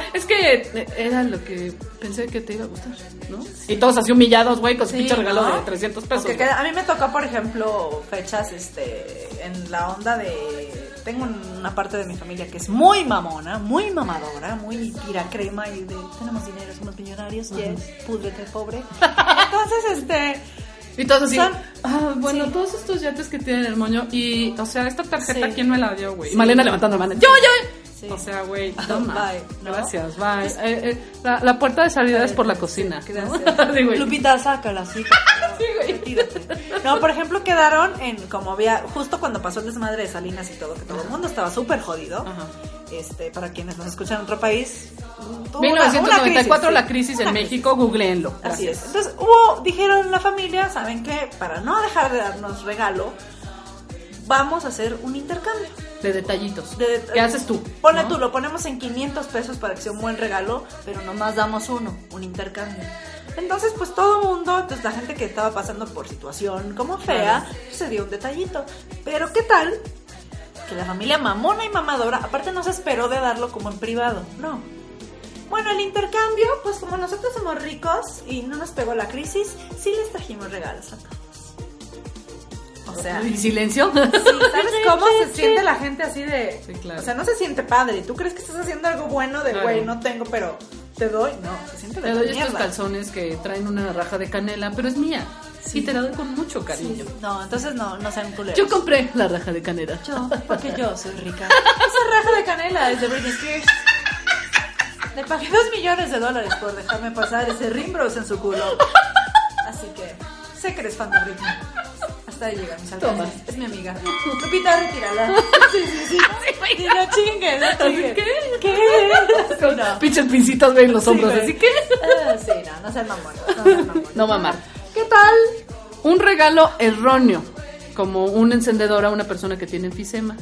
Speaker 3: Es que era lo que pensé que te iba a gustar, ¿no? Y todos así humillados, güey, con su pinche regalo
Speaker 2: ¿no?
Speaker 3: de 300 pesos.
Speaker 2: Porque
Speaker 3: güey.
Speaker 2: queda- a mí me tocó, por ejemplo, fechas este en la onda de tengo una parte de mi familia que es muy mamona, muy mamadora, muy tira crema y de tenemos dinero, somos millonarios, yes, púdrete pobre. Entonces, este
Speaker 3: Y todos así, ah, bueno,
Speaker 2: sí.
Speaker 3: todos estos yates que tienen el moño. Y, o sea, esta tarjeta,
Speaker 2: Sí.
Speaker 3: ¿quién me la dio, güey?
Speaker 2: Sí.
Speaker 3: Y Malena levantando la mano. ¡Yo, yo! O sea, güey, toma.
Speaker 2: Bye, ¿no?
Speaker 3: Gracias, bye. Eh, eh, la, la puerta de salida es por la cocina.
Speaker 2: Gracias. Lupita, sácala, sí.
Speaker 3: Sí, güey.
Speaker 2: No, por ejemplo, quedaron en, como había, justo cuando pasó el desmadre de Salinas y todo, que todo el mundo estaba súper jodido.
Speaker 3: Ajá.
Speaker 2: Este, para quienes nos escuchan en otro país. Tuvo una- una
Speaker 3: 1994,
Speaker 2: crisis,
Speaker 3: la
Speaker 2: sí.
Speaker 3: crisis en
Speaker 2: Una
Speaker 3: México, googleenlo.
Speaker 2: Así
Speaker 3: Gracias.
Speaker 2: es. Entonces hubo, dijeron la familia, ¿saben qué? Para no dejar de darnos regalo, vamos a hacer un intercambio.
Speaker 3: De detallitos.
Speaker 2: De-
Speaker 3: ¿Qué haces tú?
Speaker 2: Ponle
Speaker 3: ¿no?
Speaker 2: tú, lo ponemos en 500 pesos para que sea un buen regalo, pero nomás damos uno, un intercambio. Entonces, pues todo mundo, entonces la gente que estaba pasando por situación como fea, pues, se dio un detallito. Pero ¿qué tal? Que la familia mamona y mamadora, aparte no se esperó de darlo como en privado, no. Bueno, el intercambio, pues como nosotros somos ricos y no nos pegó la crisis, sí les trajimos regalos a todos. O sea,
Speaker 3: ¿Y silencio?
Speaker 2: Sí, ¿sabes cómo se siente la gente así de...
Speaker 3: Sí, claro.
Speaker 2: O sea, no se siente padre. ¿Tú crees que estás haciendo algo bueno de,
Speaker 3: Claro.
Speaker 2: güey, no tengo, pero te doy? No, se siente de
Speaker 3: Te doy estos calzones que traen una raja de canela, pero es mía.
Speaker 2: Sí.
Speaker 3: Y te la doy con mucho cariño.
Speaker 2: No, entonces no, no sean culeros.
Speaker 3: Yo compré la raja de canela.
Speaker 2: Yo, porque yo soy rica. Esa raja de canela es de Britney Spears. Le pagué dos millones de dólares por dejarme pasar ese Rimbros en su culo. Así que sé que eres fan de Britney. Hasta ahí llegan mis
Speaker 3: Toma.
Speaker 2: alcances. Es mi amiga. Lupita, retírala. Sí, sí, sí. Sí, no chingues, no chingues.
Speaker 3: ¿Qué?
Speaker 2: ¿Qué?
Speaker 3: Con
Speaker 2: No.
Speaker 3: pinches pincitas, güey, en los hombros. así que.
Speaker 2: Ah, sí, no, no sean mamones. No sean mamones.
Speaker 3: No mamar.
Speaker 2: ¿Qué tal?
Speaker 3: Un regalo erróneo. Como un encendedor a una persona que tiene enfisema.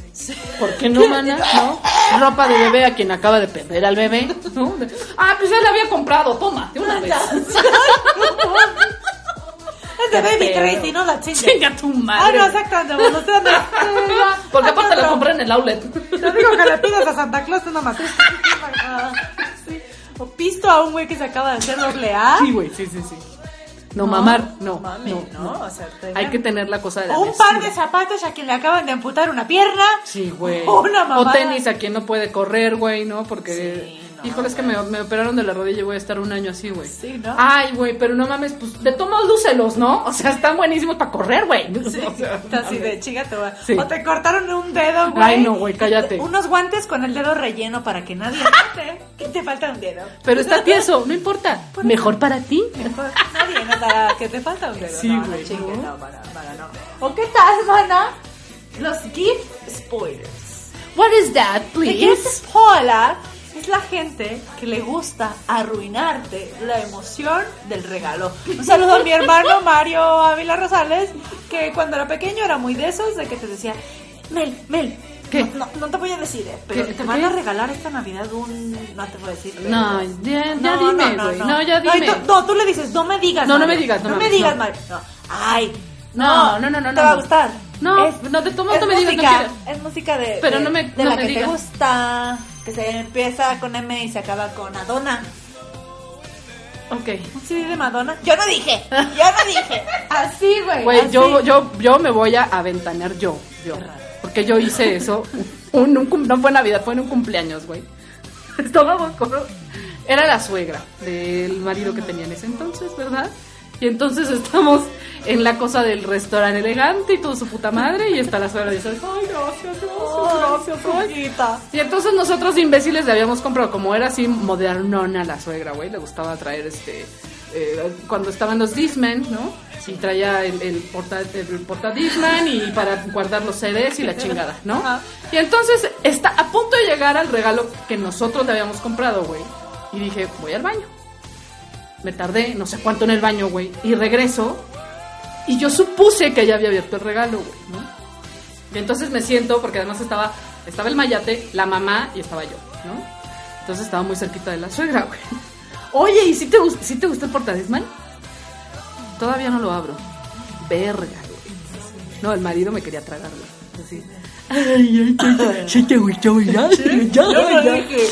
Speaker 3: ¿Por qué no, mana? ¿No? Ropa de bebé a quien acaba de perder al bebé. ¿no? Ah, pues ya la había comprado. Toma, de una vez.
Speaker 2: Es de Baby. Tracy, no la chingues.
Speaker 3: Chinga tu
Speaker 2: Ah,
Speaker 3: madre.
Speaker 2: no, exactamente. Bueno, usted no.
Speaker 3: Porque aparte la
Speaker 2: no.
Speaker 3: compré en el outlet.
Speaker 2: Te digo que le pidas a Santa Claus una matriz. Ah, sí. O pisto a un güey que se acaba de hacer doble A.
Speaker 3: Sí, güey, sí, sí, sí. No, mamar, no.
Speaker 2: mami,
Speaker 3: no,
Speaker 2: no,
Speaker 3: no.
Speaker 2: o sea,
Speaker 3: Hay que tener la cosa de la
Speaker 2: O un par de zapatos a quien le acaban de amputar una pierna.
Speaker 3: Sí, güey.
Speaker 2: O una mamada.
Speaker 3: O tenis a quien no puede correr, güey, ¿no? Porque,
Speaker 2: Sí, no,
Speaker 3: híjole, es que me, me operaron de la rodilla y voy a estar un año así, güey.
Speaker 2: Sí, ¿no?
Speaker 3: Ay, güey, pero no mames, pues de todos lúcelos, ¿no? O sea, están buenísimos para correr, güey.
Speaker 2: Sí,
Speaker 3: O sea,
Speaker 2: está así de chica te va.
Speaker 3: Sí.
Speaker 2: O te cortaron un dedo, güey.
Speaker 3: Ay, no, güey, cállate.
Speaker 2: Unos guantes con el dedo relleno para que nadie note que te falta un dedo.
Speaker 3: Pero está tieso, no importa. Mejor para ti.
Speaker 2: Mejor nadie notará que te falta un dedo.
Speaker 3: Sí, güey,
Speaker 2: No, chingue,
Speaker 3: ¿no?
Speaker 2: no, para, para, no. ¿O qué tal, mana? Los gift spoilers.
Speaker 3: What is that,
Speaker 2: gift
Speaker 3: please?
Speaker 2: spoiler es la gente que le gusta arruinarte la emoción del regalo. Un saludo a mi hermano Mario Ávila Rosales, que cuando era pequeño era muy de esos, de que te decía, Mel, Mel,
Speaker 3: ¿Qué?
Speaker 2: No, no, no te voy a decir, eh, pero
Speaker 3: ¿Qué?
Speaker 2: te van
Speaker 3: ¿Qué?
Speaker 2: a regalar esta Navidad un... No te voy a decir. pero-
Speaker 3: No, ya, ya dime, güey. No, ya dime.
Speaker 2: tú- no, tú le dices, no me digas.
Speaker 3: No, no me digas, no
Speaker 2: No me digas,
Speaker 3: no.
Speaker 2: Mario. No. Ay.
Speaker 3: No, no, no, no,
Speaker 2: Te
Speaker 3: no,
Speaker 2: va a
Speaker 3: no.
Speaker 2: gustar.
Speaker 3: No, no, de todos modos
Speaker 2: es
Speaker 3: no me digas, no
Speaker 2: música. Es música de,
Speaker 3: Pero
Speaker 2: de-
Speaker 3: no me-
Speaker 2: de
Speaker 3: no
Speaker 2: la que
Speaker 3: digas.
Speaker 2: te gusta, que se empieza con M y se acaba con Adona.
Speaker 3: Ok.
Speaker 2: Un CD de Madonna. Yo no dije, yo no dije. Así, güey.
Speaker 3: Güey, yo, yo, yo me voy a aventanear yo, yo.
Speaker 2: Qué raro.
Speaker 3: Porque yo hice eso. Un, un cum- no fue Navidad, fue en un cumpleaños, güey. Estábamos con... Era la suegra del marido que tenía en ese entonces, ¿verdad? Y entonces estamos en la cosa del restaurante elegante y todo su puta madre. Y está la suegra y dice, ay, gracias, gracias, gracias, ay".
Speaker 2: Poquita.
Speaker 3: Y entonces nosotros imbéciles le habíamos comprado, como era así modernona la suegra, güey, le gustaba traer este eh, cuando estaban los Discman, ¿no? Y traía el, el, porta, el porta Discman y para guardar los CDs y la chingada, ¿no?
Speaker 2: Ajá.
Speaker 3: Y entonces está a punto de llegar al regalo que nosotros le habíamos comprado, güey. Y dije, voy al baño. Me tardé no sé cuánto en el baño, güey. Y regreso. Y yo supuse que ya había abierto el regalo, güey, ¿no? Y entonces me siento, porque además estaba, estaba el mayate, la mamá y estaba yo, ¿no? Entonces estaba muy cerquita de la suegra, güey. Oye, ¿y si te, sí te gusta el portadisman? Todavía no lo abro. Verga, güey. No, el marido me quería tragar, güey. Así. Ay, ay, ay, gustó,
Speaker 2: dije.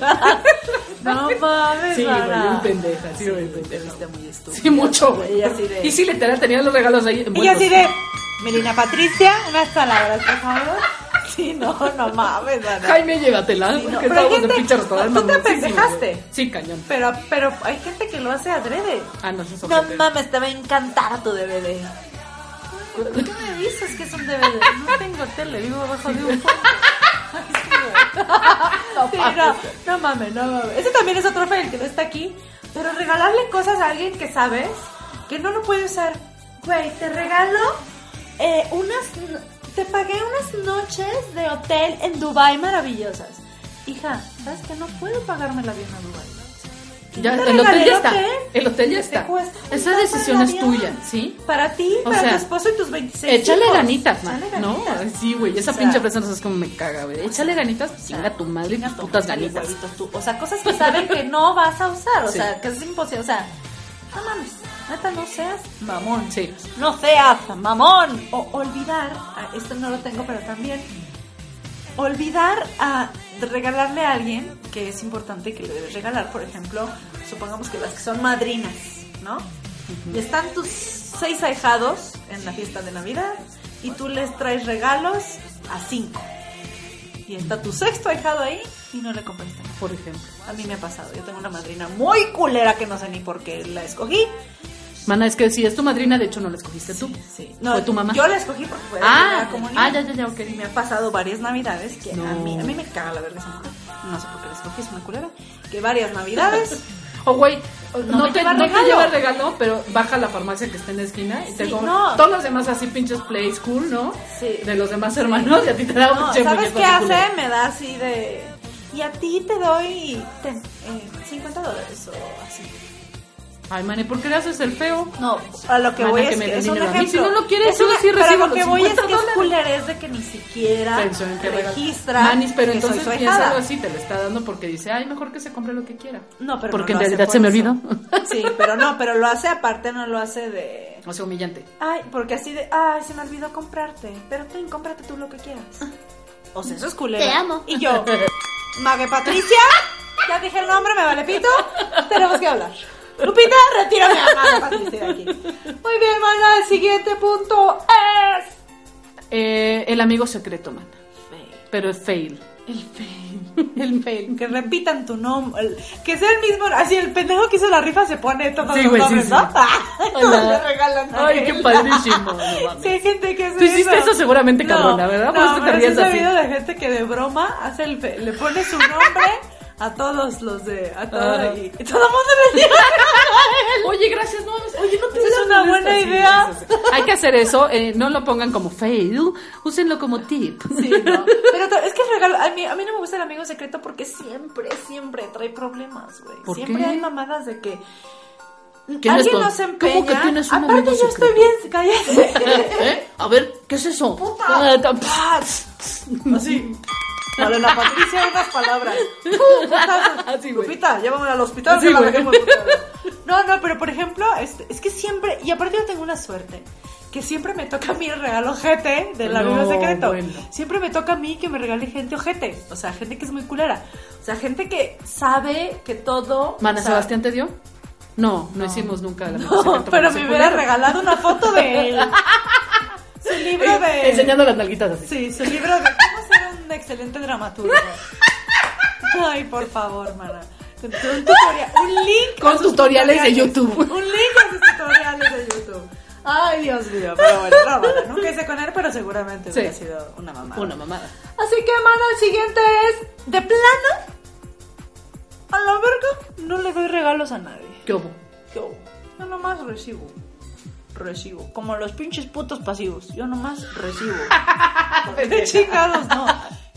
Speaker 2: No mames,
Speaker 3: Sí, güey, un pendeja, sí, güey, pendeja.
Speaker 2: Está muy estúpido.
Speaker 3: Sí, mucho, güey.
Speaker 2: Y así de-
Speaker 3: Y sí, literal, tenía los regalos ahí
Speaker 2: Y
Speaker 3: envueltos.
Speaker 2: así de, Melina Patricia, unas palabras, por favor. Sí, no, no mames, Ana.
Speaker 3: Jaime, llévatela,
Speaker 2: Sí, no,
Speaker 3: porque
Speaker 2: pero hay
Speaker 3: estábamos en
Speaker 2: gente-
Speaker 3: pinche restaurante.
Speaker 2: ¿tú te
Speaker 3: mamoncísimo,
Speaker 2: pendejaste?
Speaker 3: güey. Sí, cañón.
Speaker 2: Pero, pero hay gente que lo hace adrede.
Speaker 3: Ah, no, eso es
Speaker 2: No mames, te va a encantar tu DVD. ¿Por qué me dices que es un DVD? No tengo tele, vivo abajo de un puente. Sí, no, no mames, no mames. Ese también es otro fail que no está aquí. Pero regalarle cosas a alguien que sabes que no lo puede usar. Güey, te regalo eh, unas. Te pagué unas noches de hotel en Dubai maravillosas. Hija, ¿sabes que no puedo pagarme el avión a Dubai?
Speaker 3: Ya, el hotel ya está. El hotel ya está. Esa
Speaker 2: un
Speaker 3: decisión es tuya, ¿sí?
Speaker 2: Para ti,
Speaker 3: O
Speaker 2: para
Speaker 3: sea,
Speaker 2: tu esposo y tus 26
Speaker 3: Échale
Speaker 2: hijos.
Speaker 3: ganitas, man.
Speaker 2: Échale
Speaker 3: ¿No?
Speaker 2: ganitas.
Speaker 3: Sí, güey. Esa
Speaker 2: O sea,
Speaker 3: pinche presa no sabes cómo me caga, güey. Échale ganitas, chinga tu madre y tus putas ganitas.
Speaker 2: tú. O sea, cosas que saben que no vas a usar. O
Speaker 3: Sí.
Speaker 2: sea, que es imposible. O sea, no mames. Neta, no seas mamón.
Speaker 3: Sí.
Speaker 2: No seas mamón. O olvidar. ah, Esto no lo tengo, pero también. Olvidar a regalarle a alguien que es importante que le debes regalar. Por ejemplo, supongamos que las que son madrinas, ¿no? Y están tus seis ahijados en la fiesta de Navidad y tú les traes regalos a cinco. Y está tu sexto ahijado ahí y no le compraste nada.
Speaker 3: Por ejemplo.
Speaker 2: A mí me ha pasado. Yo tengo una madrina muy culera que no sé ni por qué la escogí.
Speaker 3: Mana, es que si es tu madrina, de hecho no la escogiste tú.
Speaker 2: Sí.
Speaker 3: ¿Fue tu mamá?
Speaker 2: Yo la escogí porque fue de
Speaker 3: Ah,
Speaker 2: primera comunión.
Speaker 3: ah, ya, ya, ya, ok.
Speaker 2: Y me ha pasado varias navidades que a
Speaker 3: No.
Speaker 2: mí a mí me caga la verga esa mujer. No sé por qué la escogí, es una culera. Que varias navidades
Speaker 3: O güey,
Speaker 2: No
Speaker 3: no, te,
Speaker 2: lleva
Speaker 3: no te
Speaker 2: regalo.
Speaker 3: lleva regalo, pero baja a la farmacia que está en la esquina y te
Speaker 2: Sí, no.
Speaker 3: todos los demás así pinches play school, ¿no?
Speaker 2: Sí.
Speaker 3: De los demás hermanos y a ti te da un
Speaker 2: No, ¿sabes qué hace? Me da así de... Y a ti te doy ten, eh, 50 dólares o así.
Speaker 3: Ay, man, ¿y por qué le haces el feo?
Speaker 2: No, a lo que
Speaker 3: Mana,
Speaker 2: voy
Speaker 3: que
Speaker 2: es
Speaker 3: me
Speaker 2: que es un
Speaker 3: dinero a mí.
Speaker 2: ejemplo.
Speaker 3: Si no lo quieres,
Speaker 2: Es
Speaker 3: yo sí recibo
Speaker 2: Pero lo que voy es
Speaker 3: 50
Speaker 2: que es culerez de que ni siquiera
Speaker 3: Pensó en que regalo.
Speaker 2: registra
Speaker 3: Manis, pero
Speaker 2: que
Speaker 3: entonces piénsalo así, te lo está dando porque dice, ay, mejor que se compre lo que quiera.
Speaker 2: No, pero
Speaker 3: Porque
Speaker 2: no
Speaker 3: en
Speaker 2: lo hace
Speaker 3: realidad
Speaker 2: por
Speaker 3: se me olvidó.
Speaker 2: Sí, pero no, pero lo hace aparte, no lo hace de...
Speaker 3: O sea, humillante.
Speaker 2: Ay, porque así de, ay, se me olvidó comprarte. Pero ten, cómprate tú lo que quieras. O sea, eso es culero.
Speaker 4: Te amo.
Speaker 2: Y yo, Mague Patricia, ya dije el nombre, me vale pito, tenemos que hablar. Lupita, retírame a aquí. Muy bien, mana, el siguiente punto es...
Speaker 3: Eh, el amigo secreto, man. Pero es fail.
Speaker 2: El fail. El fail. Que repitan tu nombre. el- Que sea el mismo. Así el pendejo que hizo la rifa se pone todos
Speaker 3: Sí,
Speaker 2: los
Speaker 3: sí,
Speaker 2: nombres,
Speaker 3: sí.
Speaker 2: ¿no? Le regalan.
Speaker 3: Ay,
Speaker 2: él.
Speaker 3: qué padrísimo. No.
Speaker 2: Sí, hay gente que hace
Speaker 3: Tú hiciste eso seguramente, cabrona, ¿verdad?
Speaker 2: No,
Speaker 3: eso te
Speaker 2: pero sí he sabido de gente que de broma hace el le pone su nombre a todos los de. A todos,
Speaker 3: Ah.
Speaker 2: y, y todo el mundo dice.
Speaker 3: Oye, gracias, no mames. Oye, no te
Speaker 2: es una buena idea.
Speaker 3: sí, sí. Hay que hacer eso. eh, no lo pongan como fail. Úsenlo como tip.
Speaker 2: Sí, no. Pero es que el regalo, a mí, a mí no me gusta el amigo secreto porque siempre, siempre trae problemas, güey.
Speaker 3: ¿Por
Speaker 2: Siempre
Speaker 3: qué?
Speaker 2: hay mamadas de que
Speaker 3: ¿Quién es
Speaker 2: alguien
Speaker 3: tu-
Speaker 2: no se empeña.
Speaker 3: ¿Cómo que tienes un
Speaker 2: Aparte yo estoy bien, cállate.
Speaker 3: ¿Eh? A ver, ¿qué es eso?
Speaker 2: Puta.
Speaker 3: Ah,
Speaker 2: Así. Malena Patricia, unas palabras.
Speaker 3: Así.
Speaker 2: Lupita, llévame al hospital la. No, no, pero por ejemplo, este, es que siempre, y aparte yo tengo una suerte, que siempre me toca a mí el regalo ojete del
Speaker 3: No,
Speaker 2: amigo secreto.
Speaker 3: bueno.
Speaker 2: Siempre me toca a mí que me regale gente ojete. O sea, gente que es muy culera. O sea, gente que sabe que todo.
Speaker 3: Mana
Speaker 2: o sea,
Speaker 3: Sebastián te dio? No, no, hicimos nunca amigo
Speaker 2: No, pero me hubiera regalado una foto de él. Su libro de.
Speaker 3: Enseñando las nalguitas así.
Speaker 2: Sí, su libro de cómo ser un excelente dramaturgo. Ay, por favor, mana. Con Un tutorial, un link
Speaker 3: Con tutoriales de YouTube.
Speaker 2: Un link a sus tutoriales de YouTube. Ay, Dios mío, pero bueno, no, mana, nunca hice con él, pero seguramente
Speaker 3: Sí.
Speaker 2: hubiera sido una mamada.
Speaker 3: Una mamada.
Speaker 2: Así que, mana, el siguiente es de plano. A la verga, no le doy regalos a nadie.
Speaker 3: ¿Qué hubo?
Speaker 2: Yo, yo nomás recibo. Recibo. Como los pinches putos pasivos. Yo nomás recibo. ¿Qué chingados, no?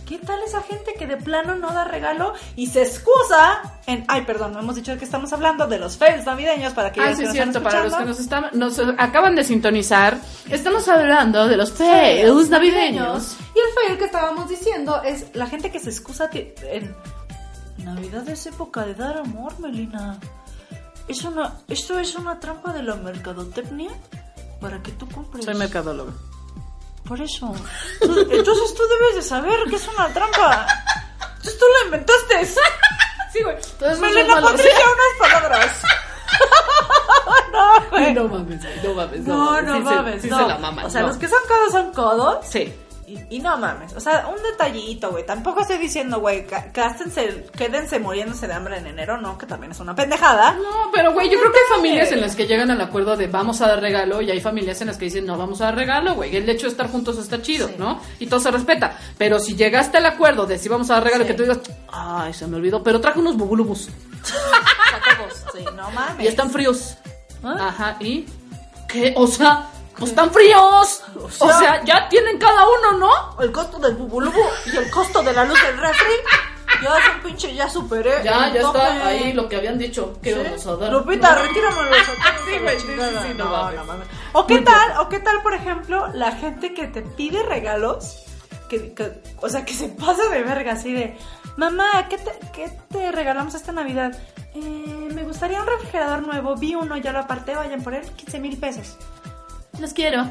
Speaker 2: ¿Qué tal esa gente que de plano no da regalo y se excusa en... Ay, perdón, no hemos dicho qué estamos hablando, de los fails navideños para que
Speaker 3: Ah,
Speaker 2: ellos
Speaker 3: sí,
Speaker 2: que
Speaker 3: es
Speaker 2: están
Speaker 3: cierto, para los que nos, están, nos acaban de sintonizar, estamos hablando de los fails navideños.
Speaker 2: Y el fail que estábamos diciendo es la gente que se excusa que en Navidad es época de dar amor, Melina. Es una, esto es una trampa de la mercadotecnia para que tú compres.
Speaker 3: Soy mercadólogo.
Speaker 2: Por eso. Entonces tú debes de saber que es una trampa. Entonces tú la inventaste.
Speaker 3: Sí, güey. Entonces,
Speaker 2: Melina Patricia, unas palabras. no, güey.
Speaker 3: No mames, no mames.
Speaker 2: No, no mames.
Speaker 3: sí
Speaker 2: no.
Speaker 3: se la.
Speaker 2: O sea,
Speaker 3: no.
Speaker 2: los que son codos son codos.
Speaker 3: Sí.
Speaker 2: Y, y no mames, o sea, un detallito, güey. Tampoco estoy diciendo, güey, gástense, quédense muriéndose de hambre en enero, no, que también es una pendejada.
Speaker 3: No, pero güey, yo creo que hay familias en las que llegan al acuerdo de vamos a dar regalo y hay familias en las que dicen no vamos a dar regalo, güey. El hecho de estar juntos está chido,
Speaker 2: Sí.
Speaker 3: ¿no? Y todo se respeta. Pero si llegaste al acuerdo de si vamos a dar regalo,
Speaker 2: Sí.
Speaker 3: que tú digas, ay, se me olvidó, pero traje unos bubulubus
Speaker 2: Sí, no mames.
Speaker 3: y están fríos.
Speaker 2: ¿Ah?
Speaker 3: Ajá, ¿y qué? O sea, pues están fríos. O sea, ya tienen cada uno, ¿no?
Speaker 2: El costo del bubulubu y el costo de la luz del refri. Ya es un pinche, ya superé.
Speaker 3: Ya, ya
Speaker 2: tope.
Speaker 3: está ahí lo que habían dicho que
Speaker 2: ¿Sí?
Speaker 3: vamos a dar.
Speaker 2: Lupita, retíramelo.
Speaker 3: Sí, sí, sí, sí, no mames.
Speaker 2: O qué
Speaker 3: Muy
Speaker 2: tal, o qué tal, por ejemplo, la gente que te pide regalos, que, que- o sea, que se pasa de verga así de, mamá, ¿qué te, qué te regalamos esta Navidad? "Eh, me gustaría un refrigerador nuevo, vi uno, ya lo aparté, vayan por él, 15 mil pesos.
Speaker 3: Los quiero.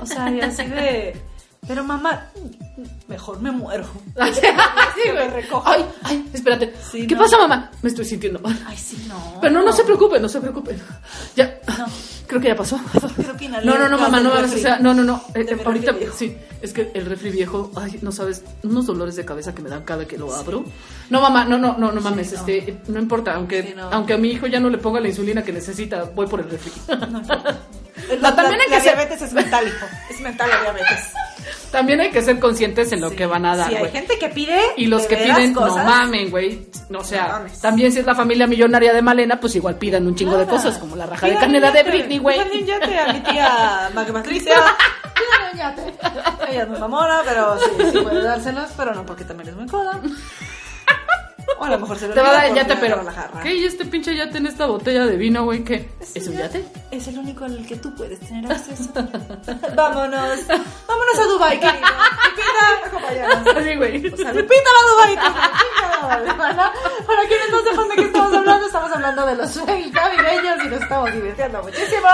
Speaker 2: O sea, y así de, pero mamá, mejor me muero.
Speaker 3: sí,
Speaker 2: Que me
Speaker 3: güey.
Speaker 2: recoja.
Speaker 3: Ay, ay, espérate.
Speaker 2: Sí,
Speaker 3: ¿Qué
Speaker 2: no.
Speaker 3: pasa, mamá? Me estoy sintiendo mal.
Speaker 2: Ay, sí, no.
Speaker 3: Pero no, no se preocupen, no se preocupen. Ya,
Speaker 2: No.
Speaker 3: Creo que ya pasó.
Speaker 2: Creo que
Speaker 3: No, no, no, mamá, no mames, o sea, no, no, no. eh, eh, ahorita, sí, es que el refri viejo, ay, no sabes, unos dolores de cabeza que me dan cada que lo abro. No, mamá, no, no, no, no mames,
Speaker 2: no.
Speaker 3: este, no importa, aunque,
Speaker 2: Sí, no.
Speaker 3: aunque a mi hijo ya no le ponga la insulina que necesita, voy por el refri.
Speaker 2: La,
Speaker 3: No, también hay
Speaker 2: la
Speaker 3: que ser-
Speaker 2: diabetes es mental, hijo. Es mental la diabetes.
Speaker 3: También hay que ser conscientes en lo
Speaker 2: Sí.
Speaker 3: que van a dar,
Speaker 2: Sí, hay
Speaker 3: güey.
Speaker 2: gente que pide.
Speaker 3: Y los
Speaker 2: de
Speaker 3: que piden,
Speaker 2: cosas.
Speaker 3: no mamen, güey. O sea,
Speaker 2: No
Speaker 3: también si es la familia millonaria de Malena, pues igual pidan un chingo de
Speaker 2: Nada.
Speaker 3: cosas, como la raja de canela de Britney, güey.
Speaker 2: un yate a mi tía Magmatricia. Un yate. Ella es muy mamona, pero sí, sí puede dárselos, pero no porque también es muy coda. O a lo mejor se lo
Speaker 3: Te va a dar el yate, pero. ¿Qué? ¿Y este pinche yate en esta botella de vino, güey? ¿Qué? ¿Es un yate?
Speaker 2: Es el único al que tú puedes tener acceso. Vámonos. Vámonos a Dubai, querido. Lupita, acompáñanos.
Speaker 3: Así, güey.
Speaker 2: O sea, Lupita va a Dubai. Para quienes no sepan de qué estamos hablando, estamos hablando de los navideños y nos estamos divirtiendo muchísimo.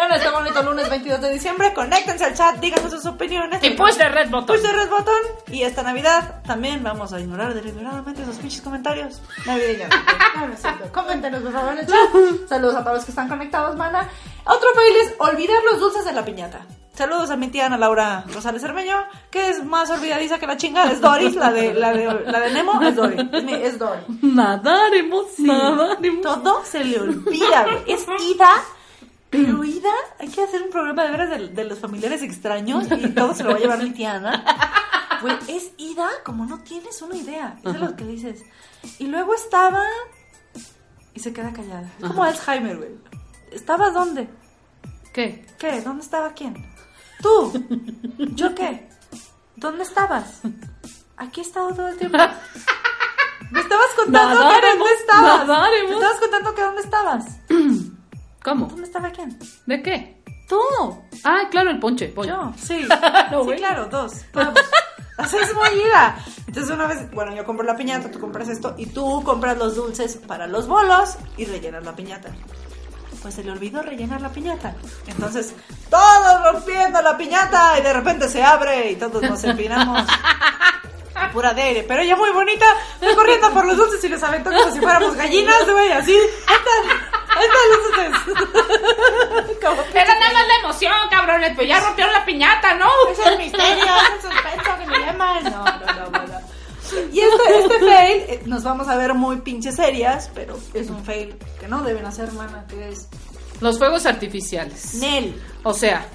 Speaker 2: En este bonito lunes 22 de diciembre, conéctense al chat, díganos sus opiniones.
Speaker 3: Y push the red button.
Speaker 2: Push the red button. Y esta Navidad también vamos a ignorar deliberadamente esos pinches comentarios navideños. No, no. Coméntenos, por favor, en el chat. Saludos a todos los que están conectados, mana. Otro fail es olvidar los dulces en la piñata. Saludos a mi tía Ana Laura Rosales Cermeño, que es más olvidadiza que la chingada. Es Doris, la de, la de, la de Nemo, es Doris. Es, mi- es Dory.
Speaker 3: Nadaremos, nadaremos.
Speaker 2: Todo se le olvida, güey. Es Ida. Pero Ida, hay que hacer un programa de veras de, de los familiares extraños y todo se lo va a llevar mi tía Ana. Güey, es Ida como no tienes una idea. Es de lo que dices. Y luego estaba y se queda callada. Es como Alzheimer, güey. ¿Estabas dónde?
Speaker 3: ¿Qué?
Speaker 2: ¿Qué? ¿Dónde estaba quién? ¿Tú? ¿Yo qué? ¿Dónde estabas? Aquí he estado todo el tiempo. Me estabas contando que
Speaker 3: Nadaremos,
Speaker 2: dónde estabas.
Speaker 3: nadaremos.
Speaker 2: Me estabas contando que dónde estabas.
Speaker 3: ¿Cómo?
Speaker 2: ¿Dónde estaba quién?
Speaker 3: ¿De qué? Tú. Ah, claro, el ponche. ponche.
Speaker 2: Yo, sí.
Speaker 3: No,
Speaker 2: sí,
Speaker 3: güey.
Speaker 2: claro, dos. Vamos. O sea, es muy ida. Entonces una vez, bueno, yo compro la piñata, tú compras esto y tú compras los dulces para los bolos y rellenas la piñata. Pues se le olvidó rellenar la piñata. Entonces, todos rompiendo la piñata y de repente se abre y todos nos empinamos. Pura de aire, pero ella muy bonita, fue corriendo por los dulces y los aventó como si fuéramos gallinas, güey, así. Ahí están, los dulces. Como que-
Speaker 3: Era nada más la emoción, cabrones. Pues ya rompieron la piñata, ¿no?
Speaker 2: es el misterio, es el suspenso que me llaman. No, no, no, bueno. Y este, este fail, eh, nos vamos a ver muy pinches serias, pero es un fail que no deben hacer, mana, que es
Speaker 3: Los fuegos artificiales.
Speaker 2: Nel.
Speaker 3: O sea,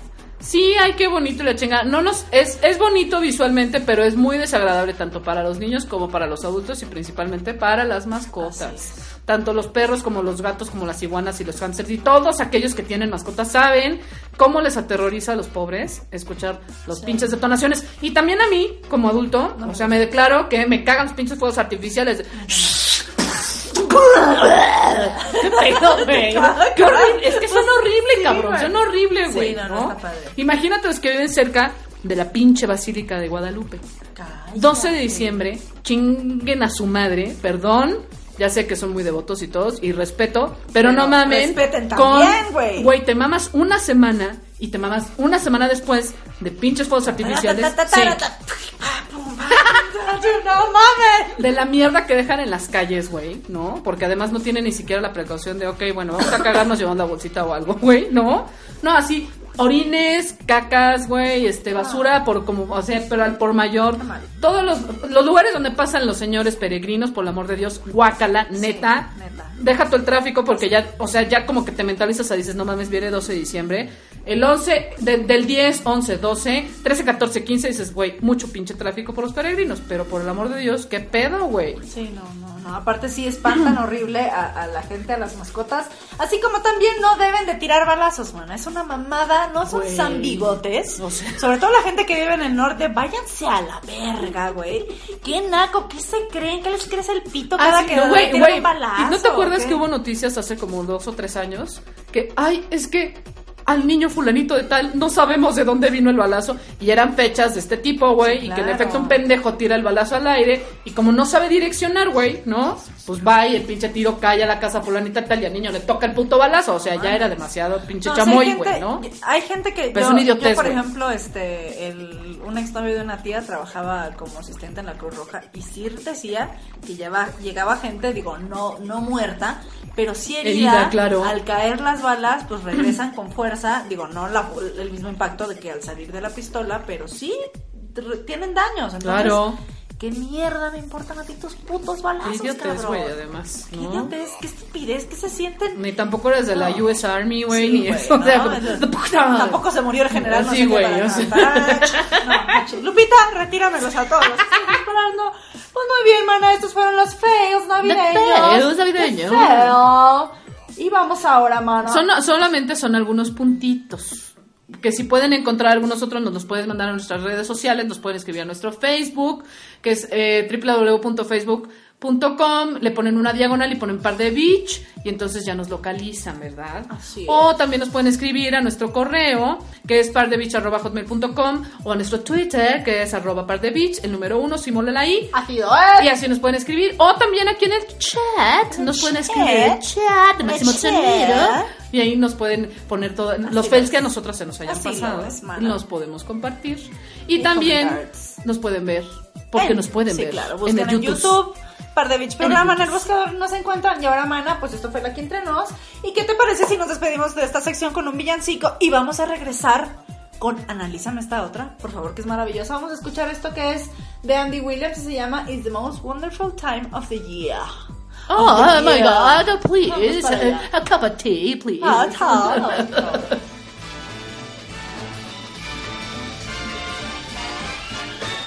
Speaker 3: Sí, ay, qué bonito y la chinga. No nos, es, es bonito visualmente, pero es muy desagradable tanto para los niños como para los adultos y principalmente para las mascotas. Tanto los perros como los gatos, como las iguanas y los hamsters y todos aquellos que tienen mascotas saben cómo les aterroriza a los pobres escuchar los pinches detonaciones. Y también a mí, como adulto, o sea, me declaro que me cagan los pinches fuegos artificiales. de- ¿Qué pedo, güey? Horrible. Es que son horribles,
Speaker 2: Sí,
Speaker 3: cabrón. Son horribles,
Speaker 2: Sí,
Speaker 3: güey.
Speaker 2: no, no
Speaker 3: ¿no? Imagínate los que viven cerca de la pinche Basílica de Guadalupe. 12 de diciembre, chinguen a su madre, perdón. Ya sé que son muy devotos y todos, y respeto, pero,
Speaker 2: Pero
Speaker 3: no mamen.
Speaker 2: respeten también, güey.
Speaker 3: Güey, te mamas una semana y te mamas una semana después de pinches fuegos artificiales. Sí.
Speaker 2: No mames.
Speaker 3: De la mierda que dejan en las calles, güey, ¿no? Porque además no tienen ni siquiera la precaución de, ok, bueno, vamos a cagarnos llevando la bolsita o algo, güey, ¿no? No, así, orines, cacas, güey, este, basura por como, o sea, pero al por mayor. Todos los, los lugares donde pasan los señores peregrinos, por el amor de Dios, guácala, neta.
Speaker 2: neta.
Speaker 3: Deja todo el tráfico porque ya, o sea, ya como que te mentalizas a dices, no mames, viene 12 de diciembre. El 11, de- del 10, 11, 12, 13, 14, 15, dices, güey, mucho pinche tráfico por los peregrinos, pero por el amor de Dios, ¿qué pedo, güey?
Speaker 2: Sí, no, no, no. Aparte sí espantan horrible a, a la gente, a las mascotas. Así como también no deben de tirar balazos, man. Es una mamada, no son
Speaker 3: Güey.
Speaker 2: zambigotes.
Speaker 3: O sea.
Speaker 2: Sobre todo la gente que vive en el norte, váyanse a la verga, güey. Qué naco, ¿qué se creen? ¿Qué les crece el pito cada
Speaker 3: Ah, sí,
Speaker 2: que
Speaker 3: no, güey, güey.
Speaker 2: un balazo?
Speaker 3: ¿Y no te acuerdas que hubo noticias hace como dos o tres años? Que, ay, es que al niño fulanito de tal no sabemos de dónde vino el balazo. Y eran fechas de este tipo, güey.
Speaker 2: Sí,
Speaker 3: Y que en efecto un pendejo tira el balazo al aire. Y como no sabe direccionar, güey, ¿no? Pues va y el pinche tiro cae a la casa fulanita tal y al niño le toca el puto balazo. O sea, ya era demasiado pinche
Speaker 2: No,
Speaker 3: chamoy, güey, ¿no?
Speaker 2: Hay gente que.
Speaker 3: Pero
Speaker 2: yo,
Speaker 3: es un idiotez,
Speaker 2: yo, por ejemplo, este, el, un exnovio de una tía trabajaba como asistente en la Cruz Roja y sí decía que lleva, llegaba gente, digo, no, no muerta, pero sí herida.
Speaker 3: Herida, claro.
Speaker 2: Al caer las balas, pues regresan con fuerza. Digo, no la- el mismo impacto de que al salir de la pistola, pero sí tienen daños. Entonces,
Speaker 3: Claro.
Speaker 2: ¿Qué mierda me importan a ti tus putos balazos, cabrón?
Speaker 3: güey, además,
Speaker 2: ¿Qué
Speaker 3: ¿no?
Speaker 2: idiotez? ¿Qué estupidez? ¿Qué se sienten?
Speaker 3: Ni tampoco eres de la
Speaker 2: No.
Speaker 3: US Army, güey,
Speaker 2: Sí,
Speaker 3: eso. o
Speaker 2: no,
Speaker 3: sea, madre.
Speaker 2: Tampoco se murió el general, no
Speaker 3: Sí,
Speaker 2: qué
Speaker 3: güey, o sea.
Speaker 2: No. Lupita, retíramelos a todos. Estoy. Pues muy bien, mana, estos fueron los fails navideños.
Speaker 3: fails navideños.
Speaker 2: Y vamos ahora, mana.
Speaker 3: Son, solamente son algunos puntitos. Que si pueden encontrar algunos otros, nos los pueden mandar a nuestras redes sociales, nos pueden escribir a nuestro Facebook, que es eh, www.facebook.com, le ponen una diagonal y ponen par de beach, y entonces ya nos localizan, ¿verdad?
Speaker 2: Así
Speaker 3: o también nos pueden escribir a nuestro correo, que es pardebeach.hotmail.com, o a nuestro Twitter, que es arroba pardebeach, el número uno, simólela ahí.
Speaker 2: Así es.
Speaker 3: Y así nos pueden escribir. O también aquí en el chat. Nos pueden escribir chat de Máximo. Y ahí nos pueden poner todo, los fails que a nosotros se nos hayan
Speaker 2: Así
Speaker 3: pasado.
Speaker 2: es,
Speaker 3: los podemos compartir. Y,
Speaker 2: Y
Speaker 3: también nos pueden ver. Porque
Speaker 2: En-
Speaker 3: nos pueden
Speaker 2: sí,
Speaker 3: ver
Speaker 2: claro,
Speaker 3: en el
Speaker 2: en
Speaker 3: YouTube.
Speaker 2: Par de Beach programa en el buscador nos encuentran. Y ahora, mana, pues esto fue la aquí entre nos. ¿Y qué te parece si nos despedimos de esta sección con un villancico? Y vamos a regresar con Analízame esta otra, por favor, que es maravillosa. Vamos a escuchar esto que es de Andy Williams y se llama It's the most wonderful time of the year.
Speaker 3: Oh, oh my god, please. A cup of tea, please.
Speaker 2: Ah,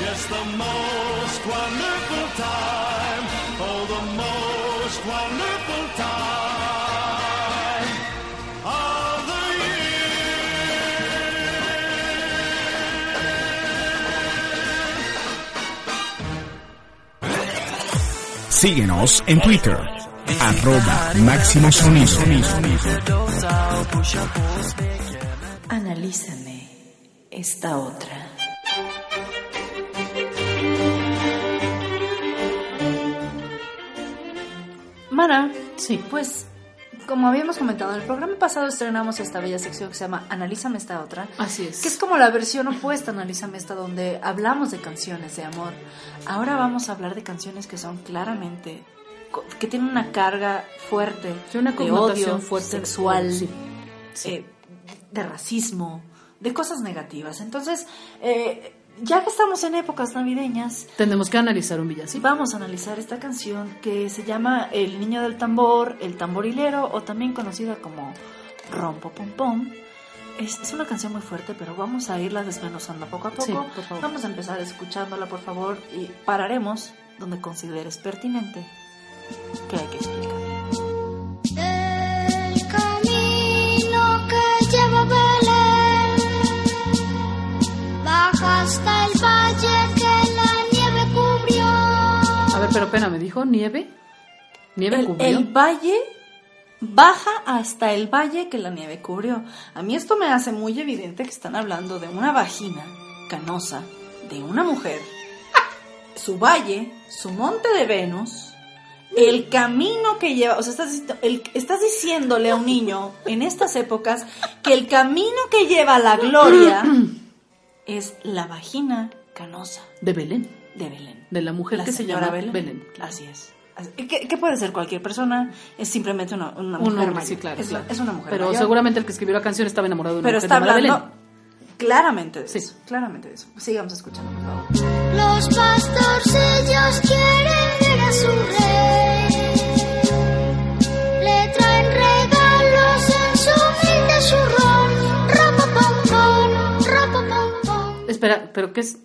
Speaker 1: Yes, the most wonderful time. Oh, the most wonderful time of the
Speaker 7: Síguenos en Twitter, arroba Máximo Sonido.
Speaker 2: Analízame esta otra. Mana,
Speaker 3: Sí.
Speaker 2: pues como habíamos comentado, en el programa pasado estrenamos esta bella sección que se llama Analízame esta otra.
Speaker 3: Así es.
Speaker 2: Que es como la versión opuesta Analízame esta, donde hablamos de canciones de amor. Ahora vamos a hablar de canciones que son claramente, que tienen una carga fuerte
Speaker 3: Sí, una
Speaker 2: de odio
Speaker 3: fuerte,
Speaker 2: sexual,
Speaker 3: sí.
Speaker 2: eh, de racismo, de cosas negativas. Entonces, eh, ya que estamos en épocas navideñas,
Speaker 3: Tenemos que analizar un villancico.
Speaker 2: vamos a analizar esta canción que se llama El Niño del Tambor, El Tamborilero, o también conocida como Rompo Pom Pom. Es, es una canción muy fuerte, pero vamos a irla desmenuzando poco a poco.
Speaker 3: Sí, por favor.
Speaker 2: Vamos a empezar escuchándola, por favor, y pararemos donde consideres pertinente que hay que explicar.
Speaker 3: Pena, ¿me dijo nieve? ¿Nieve
Speaker 2: el,
Speaker 3: cubrió?
Speaker 2: el valle baja hasta el valle que la nieve cubrió. A mí esto me hace muy evidente que están hablando de una vagina canosa de una mujer, su valle, su monte de Venus, el camino que lleva, o sea, estás, el- estás diciéndole a un niño en estas épocas que el camino que lleva a la gloria es la vagina canosa
Speaker 3: De Belén.
Speaker 2: de Belén.
Speaker 3: De la mujer
Speaker 2: La
Speaker 3: que se
Speaker 2: señora
Speaker 3: llama
Speaker 2: Belén.
Speaker 3: Belén. claro.
Speaker 2: Así es. Que, que puede ser cualquier persona, es simplemente una, una
Speaker 3: Un
Speaker 2: mujer
Speaker 3: hombre,
Speaker 2: mayor.
Speaker 3: sí, claro.
Speaker 2: Es,
Speaker 3: claro.
Speaker 2: es una mujer
Speaker 3: Pero
Speaker 2: mayor.
Speaker 3: seguramente el que escribió la canción estaba enamorado de una
Speaker 2: Pero
Speaker 3: mujer
Speaker 2: está hablando
Speaker 3: Belén.
Speaker 2: claramente de
Speaker 3: Sí.
Speaker 2: eso. Claramente de eso. Sigamos escuchando, por favor.
Speaker 5: Los pastorcillos quieren ver a su rey. Le traen regalos en su humilde zurrón.
Speaker 3: Espera, pero ¿qué es,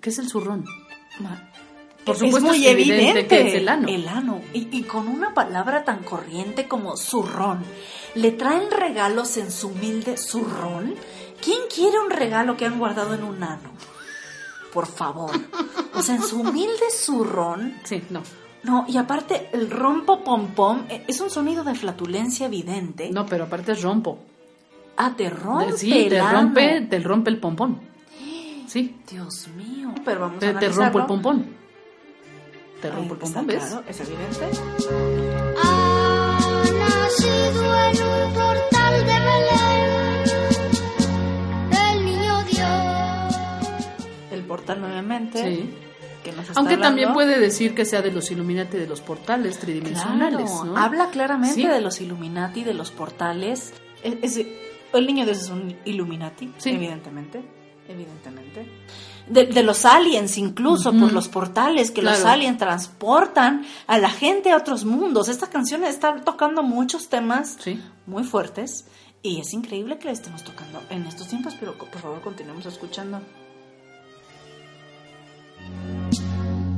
Speaker 3: qué es el zurrón? Por
Speaker 2: es
Speaker 3: supuesto
Speaker 2: muy
Speaker 3: es evidente
Speaker 2: evidente
Speaker 3: que es el ano.
Speaker 2: El ano. Y, y con una palabra tan corriente como zurrón. ¿Le traen regalos en su humilde zurrón? ¿Quién quiere un regalo que han guardado en un ano? Por favor. O sea, en su humilde zurrón.
Speaker 3: Sí, no.
Speaker 2: No, y aparte el rompo pom pom eh, es un sonido de flatulencia evidente.
Speaker 3: No, pero aparte es rompo.
Speaker 2: Ah, te rompe
Speaker 3: sí,
Speaker 2: el
Speaker 3: te
Speaker 2: ano.
Speaker 3: rompe, te rompe el pompón. Sí,
Speaker 2: Dios mío. Pero vamos a
Speaker 3: te, te rompo el
Speaker 2: analizarlo.
Speaker 3: pompón. Te
Speaker 2: Ahí
Speaker 3: rompo el
Speaker 2: está
Speaker 3: pompón, ¿ves?
Speaker 2: claro, es evidente.
Speaker 5: Ha nacido en un portal de Belén. El niño Dios.
Speaker 2: El portal nuevamente.
Speaker 3: Sí.
Speaker 2: que nos está
Speaker 3: Aunque también puede decir que sea de los Illuminati de los portales tridimensionales,
Speaker 2: Claro,
Speaker 3: ¿no?
Speaker 2: Habla claramente
Speaker 3: Sí.
Speaker 2: de los Illuminati, de los portales. Es- es- el niño Dios es un Illuminati,
Speaker 3: Sí.
Speaker 2: evidentemente. Evidentemente. De, de los aliens, incluso por los portales, que los aliens transportan a la gente a otros mundos. Esta canción está tocando muchos temas
Speaker 3: Sí.
Speaker 2: muy fuertes y es increíble que la estemos tocando en estos tiempos, pero por favor continuemos escuchando.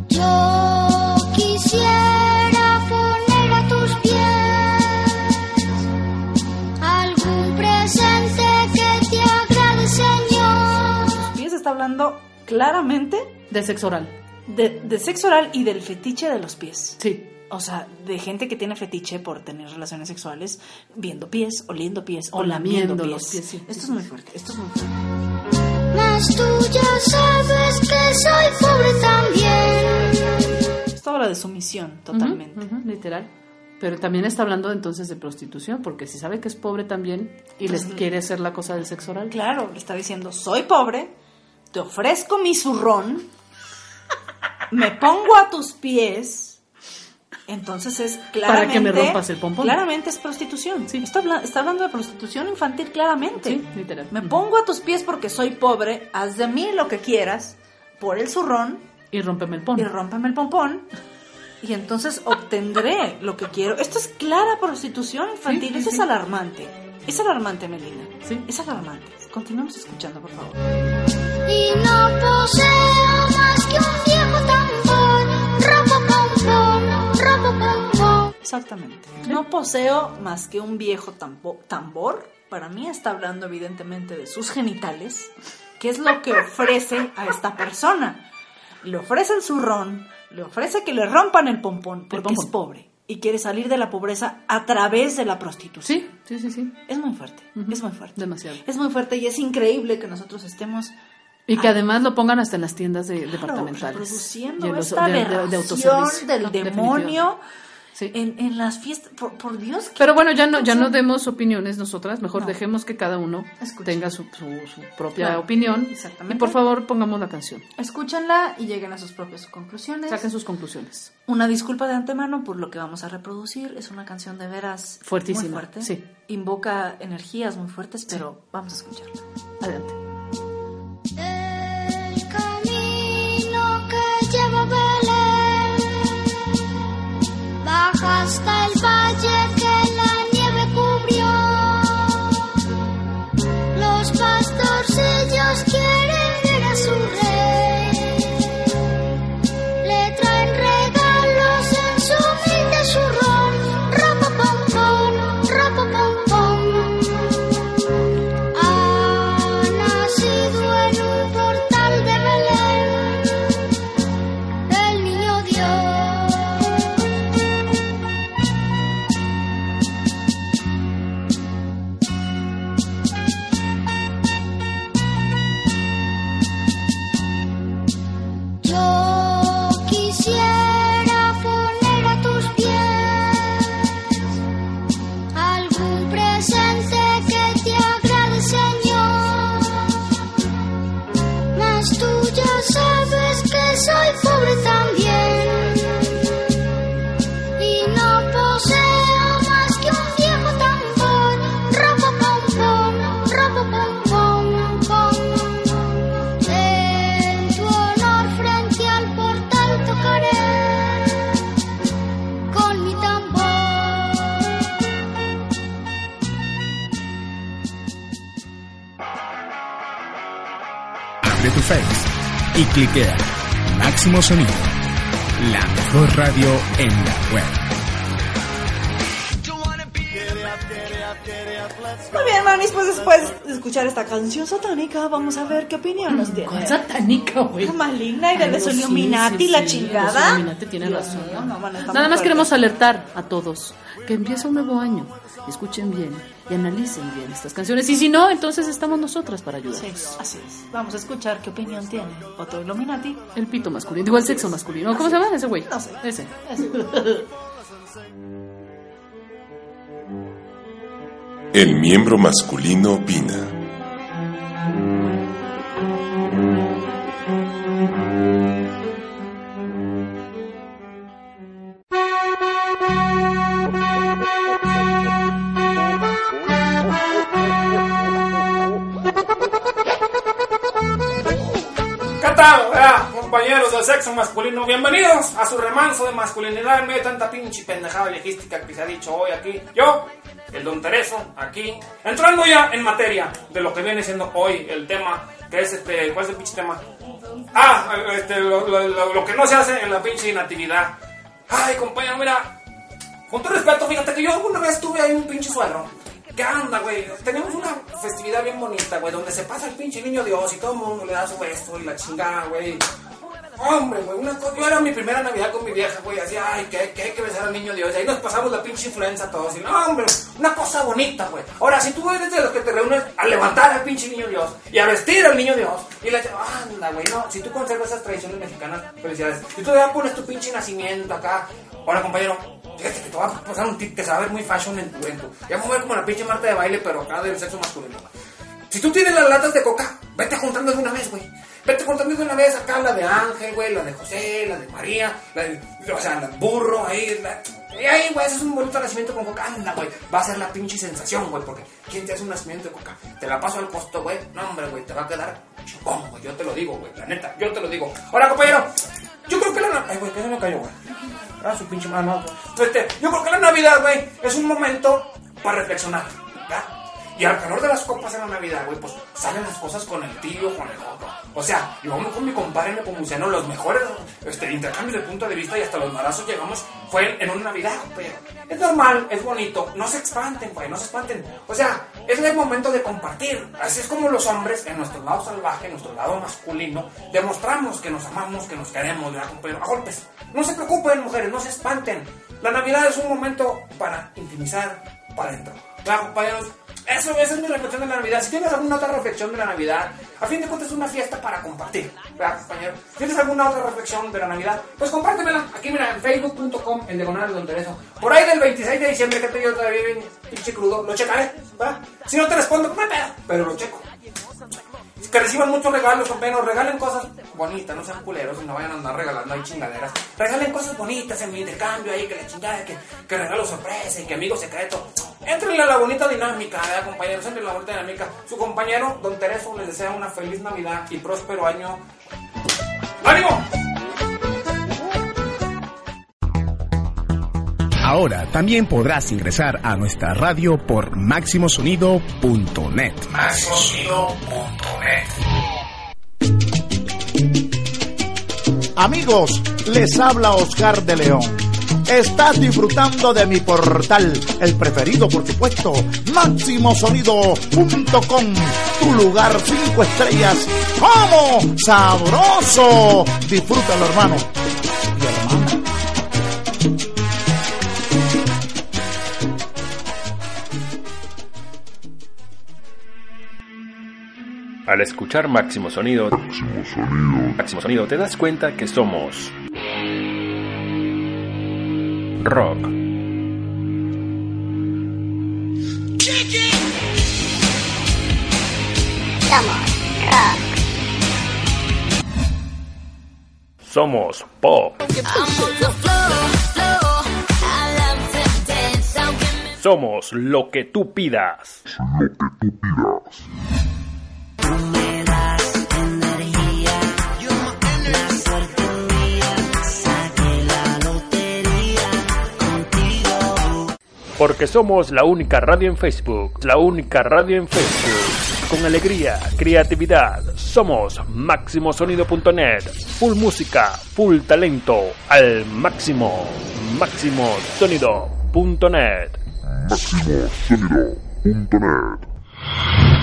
Speaker 5: Yo
Speaker 2: hablando claramente
Speaker 3: De sexo oral.
Speaker 2: de, de sexo oral y del fetiche de los pies.
Speaker 3: Sí.
Speaker 2: o sea, de gente que tiene fetiche por tener relaciones sexuales viendo pies, oliendo pies o,
Speaker 3: O
Speaker 2: lamiendo
Speaker 3: lamiendo
Speaker 2: pies.
Speaker 3: los pies, sí,
Speaker 2: esto
Speaker 3: sí,
Speaker 2: es muy fuerte, esto es muy fuerte.
Speaker 5: Mas tú ya sabes que soy pobre también.
Speaker 2: Esto habla de sumisión, totalmente.
Speaker 3: Literal. Pero también está hablando entonces de prostitución, porque si sabe que es pobre también y les quiere hacer la cosa del sexo oral.
Speaker 2: Claro, le está diciendo, soy pobre, te ofrezco mi zurrón, me pongo a tus pies, entonces es claramente...
Speaker 3: Para que me rompas el pompón.
Speaker 2: Claramente es prostitución.
Speaker 3: Sí.
Speaker 2: Está, habla- está hablando de prostitución infantil claramente.
Speaker 3: Sí, literal.
Speaker 2: Me pongo a tus pies porque soy pobre, haz de mí lo que quieras, por el zurrón,
Speaker 3: Y rómpeme el pon.
Speaker 2: y rómpame el pompón. Y entonces obtendré lo que quiero. Esto es clara prostitución infantil.
Speaker 3: Sí, sí,
Speaker 2: Eso es alarmante. Es alarmante, Melina.
Speaker 3: Sí.
Speaker 2: Es alarmante. Continuamos escuchando, por favor.
Speaker 5: Y no poseo más que un viejo tambor. Robo pompón, robo pompón.
Speaker 2: Exactamente. No poseo más que un viejo tambo- tambor. Para mí está hablando evidentemente de sus genitales, que es lo que ofrece a esta persona. Le ofrece el zurrón, le ofrece que le rompan el pompón porque
Speaker 3: pompón.
Speaker 2: es pobre y quiere salir de la pobreza a través de la prostitución.
Speaker 3: Sí, sí, sí, sí.
Speaker 2: Es muy fuerte, es muy fuerte.
Speaker 3: Demasiado.
Speaker 2: Es muy fuerte y es increíble que nosotros estemos
Speaker 3: Y que además lo pongan hasta en las tiendas de, departamentales.
Speaker 2: reproduciendo
Speaker 3: Y en los-
Speaker 2: esta
Speaker 3: de- de- de autoservicio.
Speaker 2: del demonio
Speaker 3: Sí.
Speaker 2: en, en las fiestas. Por, por Dios. ¿qué
Speaker 3: Pero bueno, ya no, ya no demos opiniones nosotras, mejor
Speaker 2: No.
Speaker 3: dejemos que cada uno tenga su, su, su propia
Speaker 2: Claro,
Speaker 3: opinión.
Speaker 2: exactamente.
Speaker 3: Y por favor, pongamos la canción.
Speaker 2: Escúchenla y lleguen a sus propias conclusiones.
Speaker 3: Saquen sus conclusiones.
Speaker 2: Una disculpa de antemano por lo que vamos a reproducir. Es una canción de veras
Speaker 3: Fuertísima,
Speaker 2: muy fuerte.
Speaker 3: sí.
Speaker 2: Invoca energías muy fuertes, pero vamos a escucharla.
Speaker 3: Adelante.
Speaker 5: Hasta el valle
Speaker 7: cliquea Máximo Sonido, la mejor radio en la web.
Speaker 2: Muy bien, Manis, pues después de escuchar esta canción satánica, vamos a ver qué opinión nos tiene.
Speaker 3: ¿Cuál satánica, güey?
Speaker 2: Maligna y de
Speaker 3: no, sí, sí,
Speaker 2: la
Speaker 3: sí,
Speaker 2: chingada.
Speaker 3: tiene
Speaker 2: Dios
Speaker 3: razón.
Speaker 2: mío, no, bueno, está
Speaker 3: Nada más
Speaker 2: fuerte.
Speaker 3: queremos alertar a todos que empieza un nuevo año. Escuchen bien y analicen bien estas canciones. Y si no, entonces estamos nosotras para
Speaker 2: Sí,
Speaker 3: ayudarlos.
Speaker 2: así es. Vamos a escuchar qué opinión tiene otro Illuminati.
Speaker 3: El pito masculino, digo el sexo masculino. ¿Cómo se llama ese güey?
Speaker 2: No sé.
Speaker 3: Ese.
Speaker 8: El miembro masculino opina.
Speaker 9: Compañeros del sexo masculino? Bienvenidos a su remanso de masculinidad en medio de tanta pinche pendejada viejística que se ha dicho hoy aquí. Yo, el don Tereso, aquí, entrando ya en materia de lo que viene siendo hoy el tema, que es este, ¿cuál es el pinche tema? Ah, este, lo, que no se hace en la pinche natividad. Ay, compañero, mira, con todo respeto, fíjate que yo alguna vez tuve ahí un pinche suegro. ¿Qué onda, güey? Tenemos una festividad bien bonita, güey, donde se pasa el pinche niño Dios y todo el mundo le da su beso y la chingada, güey. Hombre, güey, una cosa, yo era mi primera Navidad con mi vieja, güey, así, ay, que, que hay besar al niño Dios, y ahí nos pasamos la pinche influenza todos, y no, hombre, una cosa bonita, güey. Ahora, si tú eres de los que te reúnes a levantar al pinche niño Dios, y a vestir al niño Dios, y le anda, güey, no, si tú conservas esas tradiciones mexicanas, felicidades. Si tú ya pones tu pinche nacimiento acá, ahora, compañero, fíjate que te va a pasar un tip que se va a ver muy fashion en tu, en tu, ya me a ver como la pinche Marta de baile, pero acá del sexo masculino. Si tú tienes las latas de coca, vete juntando de una vez, güey. Vete juntando de una vez acá la de Ángel, güey, la de José, la de María, la de, o sea, la de burro, ahí, la, y ahí, güey, ese es un bonito nacimiento con coca, anda, güey. Va a ser la pinche sensación, güey, porque ¿quién te hace un nacimiento de coca? Te la paso al costo, güey. No, hombre, güey, te va a quedar chingón, güey. Yo te lo digo, güey, la neta, yo te lo digo. Ahora, compañero, yo creo que la... Ay, güey, que se me cayó, güey. Ah, su pinche mano. Este, yo creo que la Navidad, güey, es un momento para reflexionar, ¿verdad? Y al calor de las copas en la Navidad, güey, pues salen las cosas con el tío, con el otro. O sea, y vamos con mi compadre Nepomuceno, los mejores este, intercambios de punto de vista y hasta los marazos llegamos fue en una Navidad, pero es normal, es bonito, no se espanten, güey, no se espanten. O sea, es el momento de compartir. Así es como los hombres, en nuestro lado salvaje, en nuestro lado masculino, demostramos que nos amamos, que nos queremos, ¿verdad, compañero? A golpes. No se preocupen, mujeres, no se espanten. La Navidad es un momento para intimizar para adentro. ¿Verdad, compañeros? Eso, esa es mi reflexión de la Navidad. Si tienes alguna otra reflexión de la Navidad, a fin de cuentas es una fiesta para compartir, ¿verdad, compañero? Si tienes alguna otra reflexión de la Navidad, pues compártemela. Aquí, mira, en facebook.com, en diagonal Don Tereso. Por ahí del 26 de diciembre, que te yo todavía bien pinche crudo, lo checaré, ¿verdad? Si no te respondo, no pedo, pero lo checo. Que reciban muchos regalos, compañeros, regalen cosas bonitas, no sean culeros y no vayan a andar regalando ahí chingaderas. Regalen cosas bonitas en mi intercambio ahí, que la chingada, que, que regalo sorpresa y que amigo secreto. Entrenle a la bonita dinámica, ¿verdad, compañeros? Entrenle a la bonita dinámica. Su compañero, Don Tereso, les desea una feliz Navidad y próspero año. ¡Ánimo!
Speaker 7: Ahora también podrás ingresar a nuestra radio por maximosonido.net.
Speaker 10: Amigos, les habla Oscar de León. Estás disfrutando de mi portal, el preferido por supuesto, máximosonido.com, tu lugar cinco estrellas. ¡Como! ¡Sabroso! Disfrútalo, hermano. Y hermana.
Speaker 11: Al escuchar Máximo Sonido, Máximo Sonido, te das cuenta que somos rock. Somos pop. Somos lo que tú pidas. Porque somos la única radio en Facebook. La única radio en Facebook. Con alegría, creatividad. Somos máximosonido.net. Full música, full talento. Al máximo. Máximosonido.net.
Speaker 12: Máximosonido.net.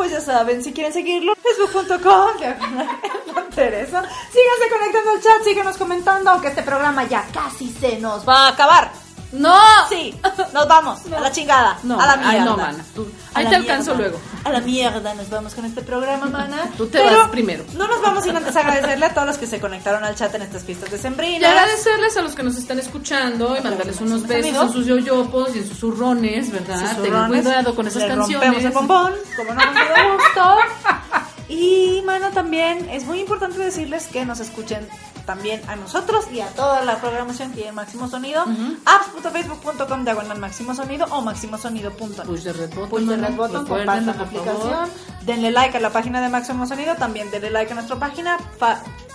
Speaker 2: pues ya saben, si quieren seguirlo, facebook.com, Teresa. Síganse conectando al chat, síganos comentando, aunque este programa ya casi se nos va a acabar.
Speaker 3: ¡No!
Speaker 2: Sí, nos vamos, a la chingada,
Speaker 3: No,
Speaker 2: a la
Speaker 3: ay,
Speaker 2: mierda.
Speaker 3: no, mana, tú- ahí te alcanzo
Speaker 2: mierda.
Speaker 3: luego.
Speaker 2: A la mierda nos vamos con este programa, mana.
Speaker 3: Tú te
Speaker 2: Pero
Speaker 3: vas primero.
Speaker 2: No nos vamos sin antes agradecerle a todos los que se conectaron al chat en estas fiestas de
Speaker 3: Y
Speaker 2: Sembrina.
Speaker 3: agradecerles a los que nos están escuchando y mandarles unos besos
Speaker 2: amigos.
Speaker 3: en sus yoyopos y en sus zurrones, ¿verdad? Tengan
Speaker 2: Susurrones.
Speaker 3: cuidado con esas
Speaker 2: Le
Speaker 3: canciones.
Speaker 2: rompemos el bombón, como no todo gusto. Y, mano, también es muy importante decirles que nos escuchen también a nosotros y a toda la programación que hay en Máximo Sonido. apps.facebook.com diagonal Máximo Sonido o máximosonido.net.
Speaker 3: Push de red button,
Speaker 2: Push red button, compartan la
Speaker 3: favor.
Speaker 2: aplicación, denle like a la página de Máximo Sonido, también denle like a nuestra página,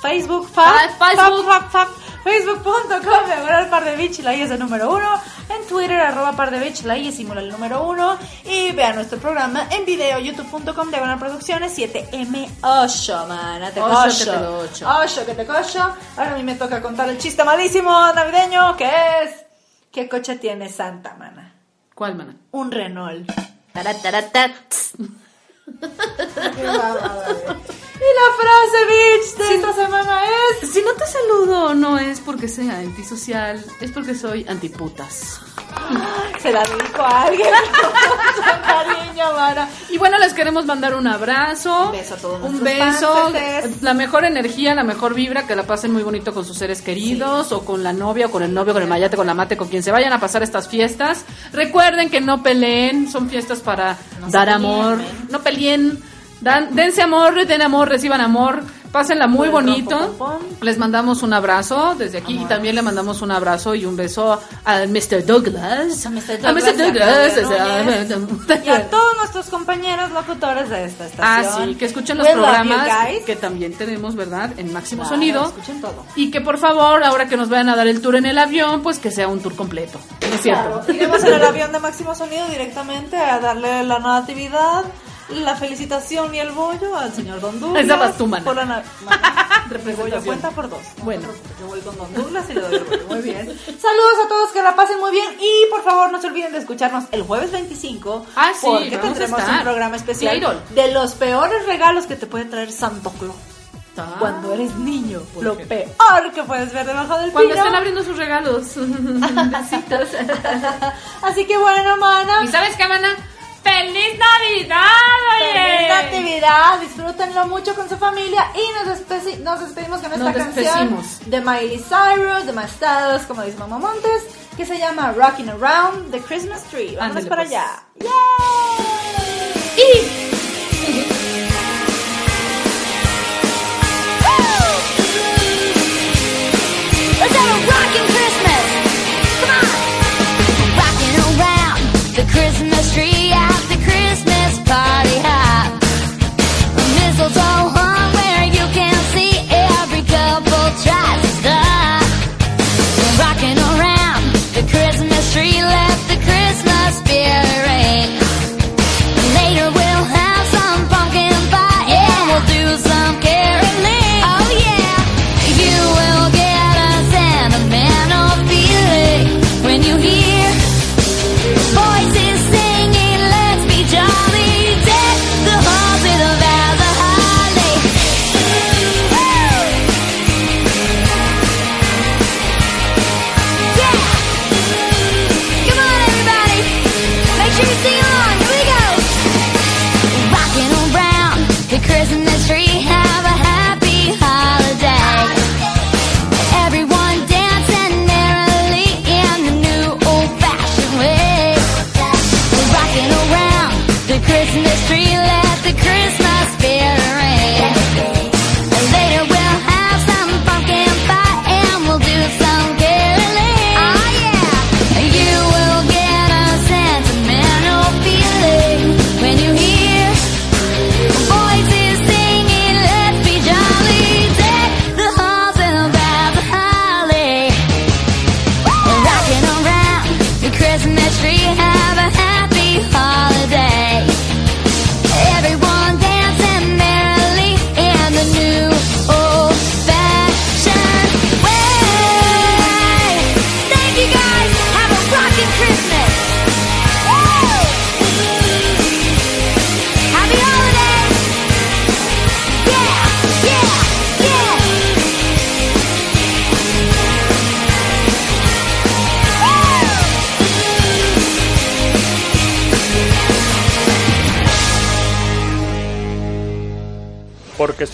Speaker 2: Facebook, fa-
Speaker 3: Fa- Facebook.
Speaker 2: fa- fa- Facebook.com, diagonal par de bitch, la I es el número uno. En Twitter, arroba par de bitch, la I simula el número uno. Y vean nuestro programa en video, youtube.com, diagonal producciones, 7M8, mana, te
Speaker 3: Ocho,
Speaker 2: cocho.
Speaker 3: que te lo ocho.
Speaker 2: Ocho, que te cocho. Ahora a mí me toca contar el chiste malísimo navideño, que es... ¿Qué coche tiene Santa, mana?
Speaker 3: ¿Cuál, mana?
Speaker 2: Un Renault.
Speaker 6: Tarataratat.
Speaker 2: Y la frase, bitch, de esta semana es...
Speaker 3: Si no te saludo, no es porque sea antisocial, es porque soy antiputas.
Speaker 2: Se la dedico a alguien cariño, mana.
Speaker 3: Y bueno, les queremos mandar un abrazo.
Speaker 2: Un beso a todos
Speaker 3: Un beso. La mejor energía, la mejor vibra, que la pasen muy bonito con sus seres queridos, o con la novia, o con el novio, con el mayate, con la mate, con quien se vayan a pasar estas fiestas. Recuerden que no peleen, son fiestas para
Speaker 2: No
Speaker 3: dar amor. No peleen. Dan, dense amor, den amor, reciban amor. Pásenla muy bonito. Les mandamos un abrazo desde aquí y también le mandamos un abrazo y un beso al Mr. Douglas.
Speaker 2: A Mr.
Speaker 3: A
Speaker 2: Douglas,
Speaker 3: Mr. Douglas,
Speaker 2: y a Y a todos nuestros compañeros locutores de esta
Speaker 3: Ah,
Speaker 2: estación.
Speaker 3: sí, que escuchen los
Speaker 2: We
Speaker 3: programas que también tenemos, ¿verdad? En Máximo
Speaker 2: Claro,
Speaker 3: Sonido.
Speaker 2: Escuchen todo.
Speaker 3: Y que por favor, ahora que nos vayan a dar el tour en el avión, pues que sea un tour completo. ¿No es cierto?
Speaker 2: Claro, iremos en el avión de Máximo Sonido directamente a darle la natividad, la felicitación y el bollo al señor Don Douglas.
Speaker 3: Esa vas tú.
Speaker 2: Por la
Speaker 3: Representación.
Speaker 2: cuenta por dos.
Speaker 3: Bueno.
Speaker 2: Yo voy con Don Douglas y le doy el bollo. Muy bien. Saludos a todos, que la pasen muy bien. Y por favor, no se olviden de escucharnos el jueves 25.
Speaker 3: Ah, sí,
Speaker 2: Porque tendremos un programa especial
Speaker 3: Claro.
Speaker 2: de los peores regalos que te puede traer Santo Claus.
Speaker 3: Ah.
Speaker 2: Cuando eres niño,
Speaker 3: ¿Por
Speaker 2: lo peor que puedes ver debajo del
Speaker 3: Cuando
Speaker 2: pino.
Speaker 3: estén abriendo sus regalos. Besitos.
Speaker 2: Así que bueno, mana.
Speaker 3: ¿Y sabes qué, mana? ¡Feliz Navidad,
Speaker 2: Feliz Natividad, disfrútenlo mucho con su familia y nos, despedi- nos despedimos con esta
Speaker 3: Nos
Speaker 2: canción
Speaker 3: despedimos.
Speaker 2: de Miley Cyrus, de My Styles, como dice Mamá Montes, que se llama Rocking Around the Christmas Tree.
Speaker 3: Ándale,
Speaker 2: para
Speaker 3: pues.
Speaker 2: allá.
Speaker 5: Let's have a rockin' Christmas. Come on. Rocking around the Christmas tree
Speaker 11: 走。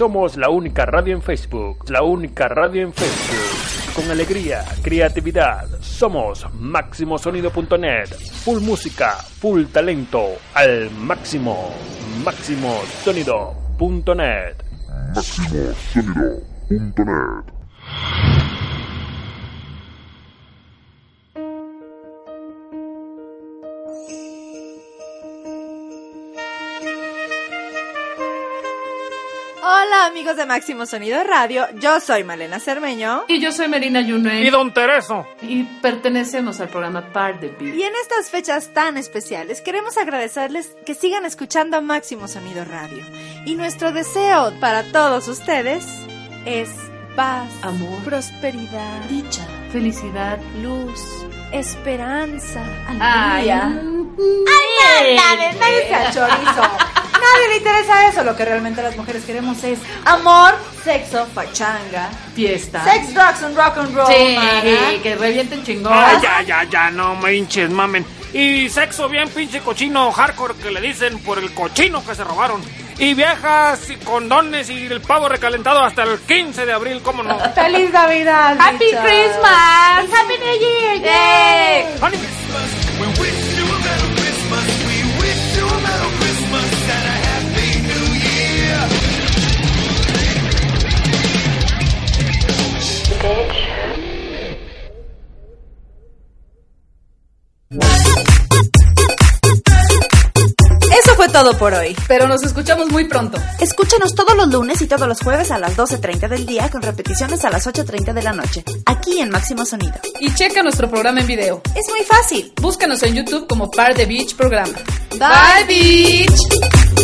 Speaker 11: Somos la única radio en Facebook, la única radio en Facebook. Con alegría, creatividad, somos máximosonido.net. Full música, full talento, al máximo. máximosonido.net.
Speaker 8: MaximoSonido.net.
Speaker 2: amigos de Máximo Sonido Radio, yo soy Malena Cermeño.
Speaker 3: Y yo soy Merina Yunuen.
Speaker 9: Y Don Tereso.
Speaker 3: Y pertenecemos al programa Par de Beat.
Speaker 2: Y en estas fechas tan especiales queremos agradecerles que sigan escuchando Máximo Sonido Radio. Y nuestro deseo para todos ustedes es paz,
Speaker 3: Amor.
Speaker 2: prosperidad,
Speaker 3: Dicha, felicidad,
Speaker 2: luz,
Speaker 12: esperanza,
Speaker 2: Ay,
Speaker 12: alegría.
Speaker 2: Ay, nadie, nadie sea chorizo. Nadie le interesa eso. Lo que realmente las mujeres queremos es amor, sexo, pachanga,
Speaker 3: Fiesta.
Speaker 2: sex, drugs and rock and roll.
Speaker 3: Sí,
Speaker 2: mana.
Speaker 3: que revienten chingón.
Speaker 13: Ay, ya, ya, ya, no me hinches, mamen. Y sexo bien pinche cochino hardcore que le dicen por el cochino que se robaron. Y viejas y condones y el pavo recalentado hasta el 15 de abril, ¿cómo no?
Speaker 2: Feliz Navidad.
Speaker 12: Happy. Christmas. Happy New Year. Yay.
Speaker 2: Eso fue todo por hoy.
Speaker 3: Pero nos escuchamos muy pronto.
Speaker 2: Escúchanos todos los lunes y todos los jueves a las 12.30 del día con repeticiones a las 8.30 de la noche, aquí en Máximo Sonido.
Speaker 3: Y checa nuestro programa en video.
Speaker 2: Es muy fácil.
Speaker 3: Búscanos en YouTube como Par de Beach Programa.
Speaker 2: Bye,
Speaker 3: Beach.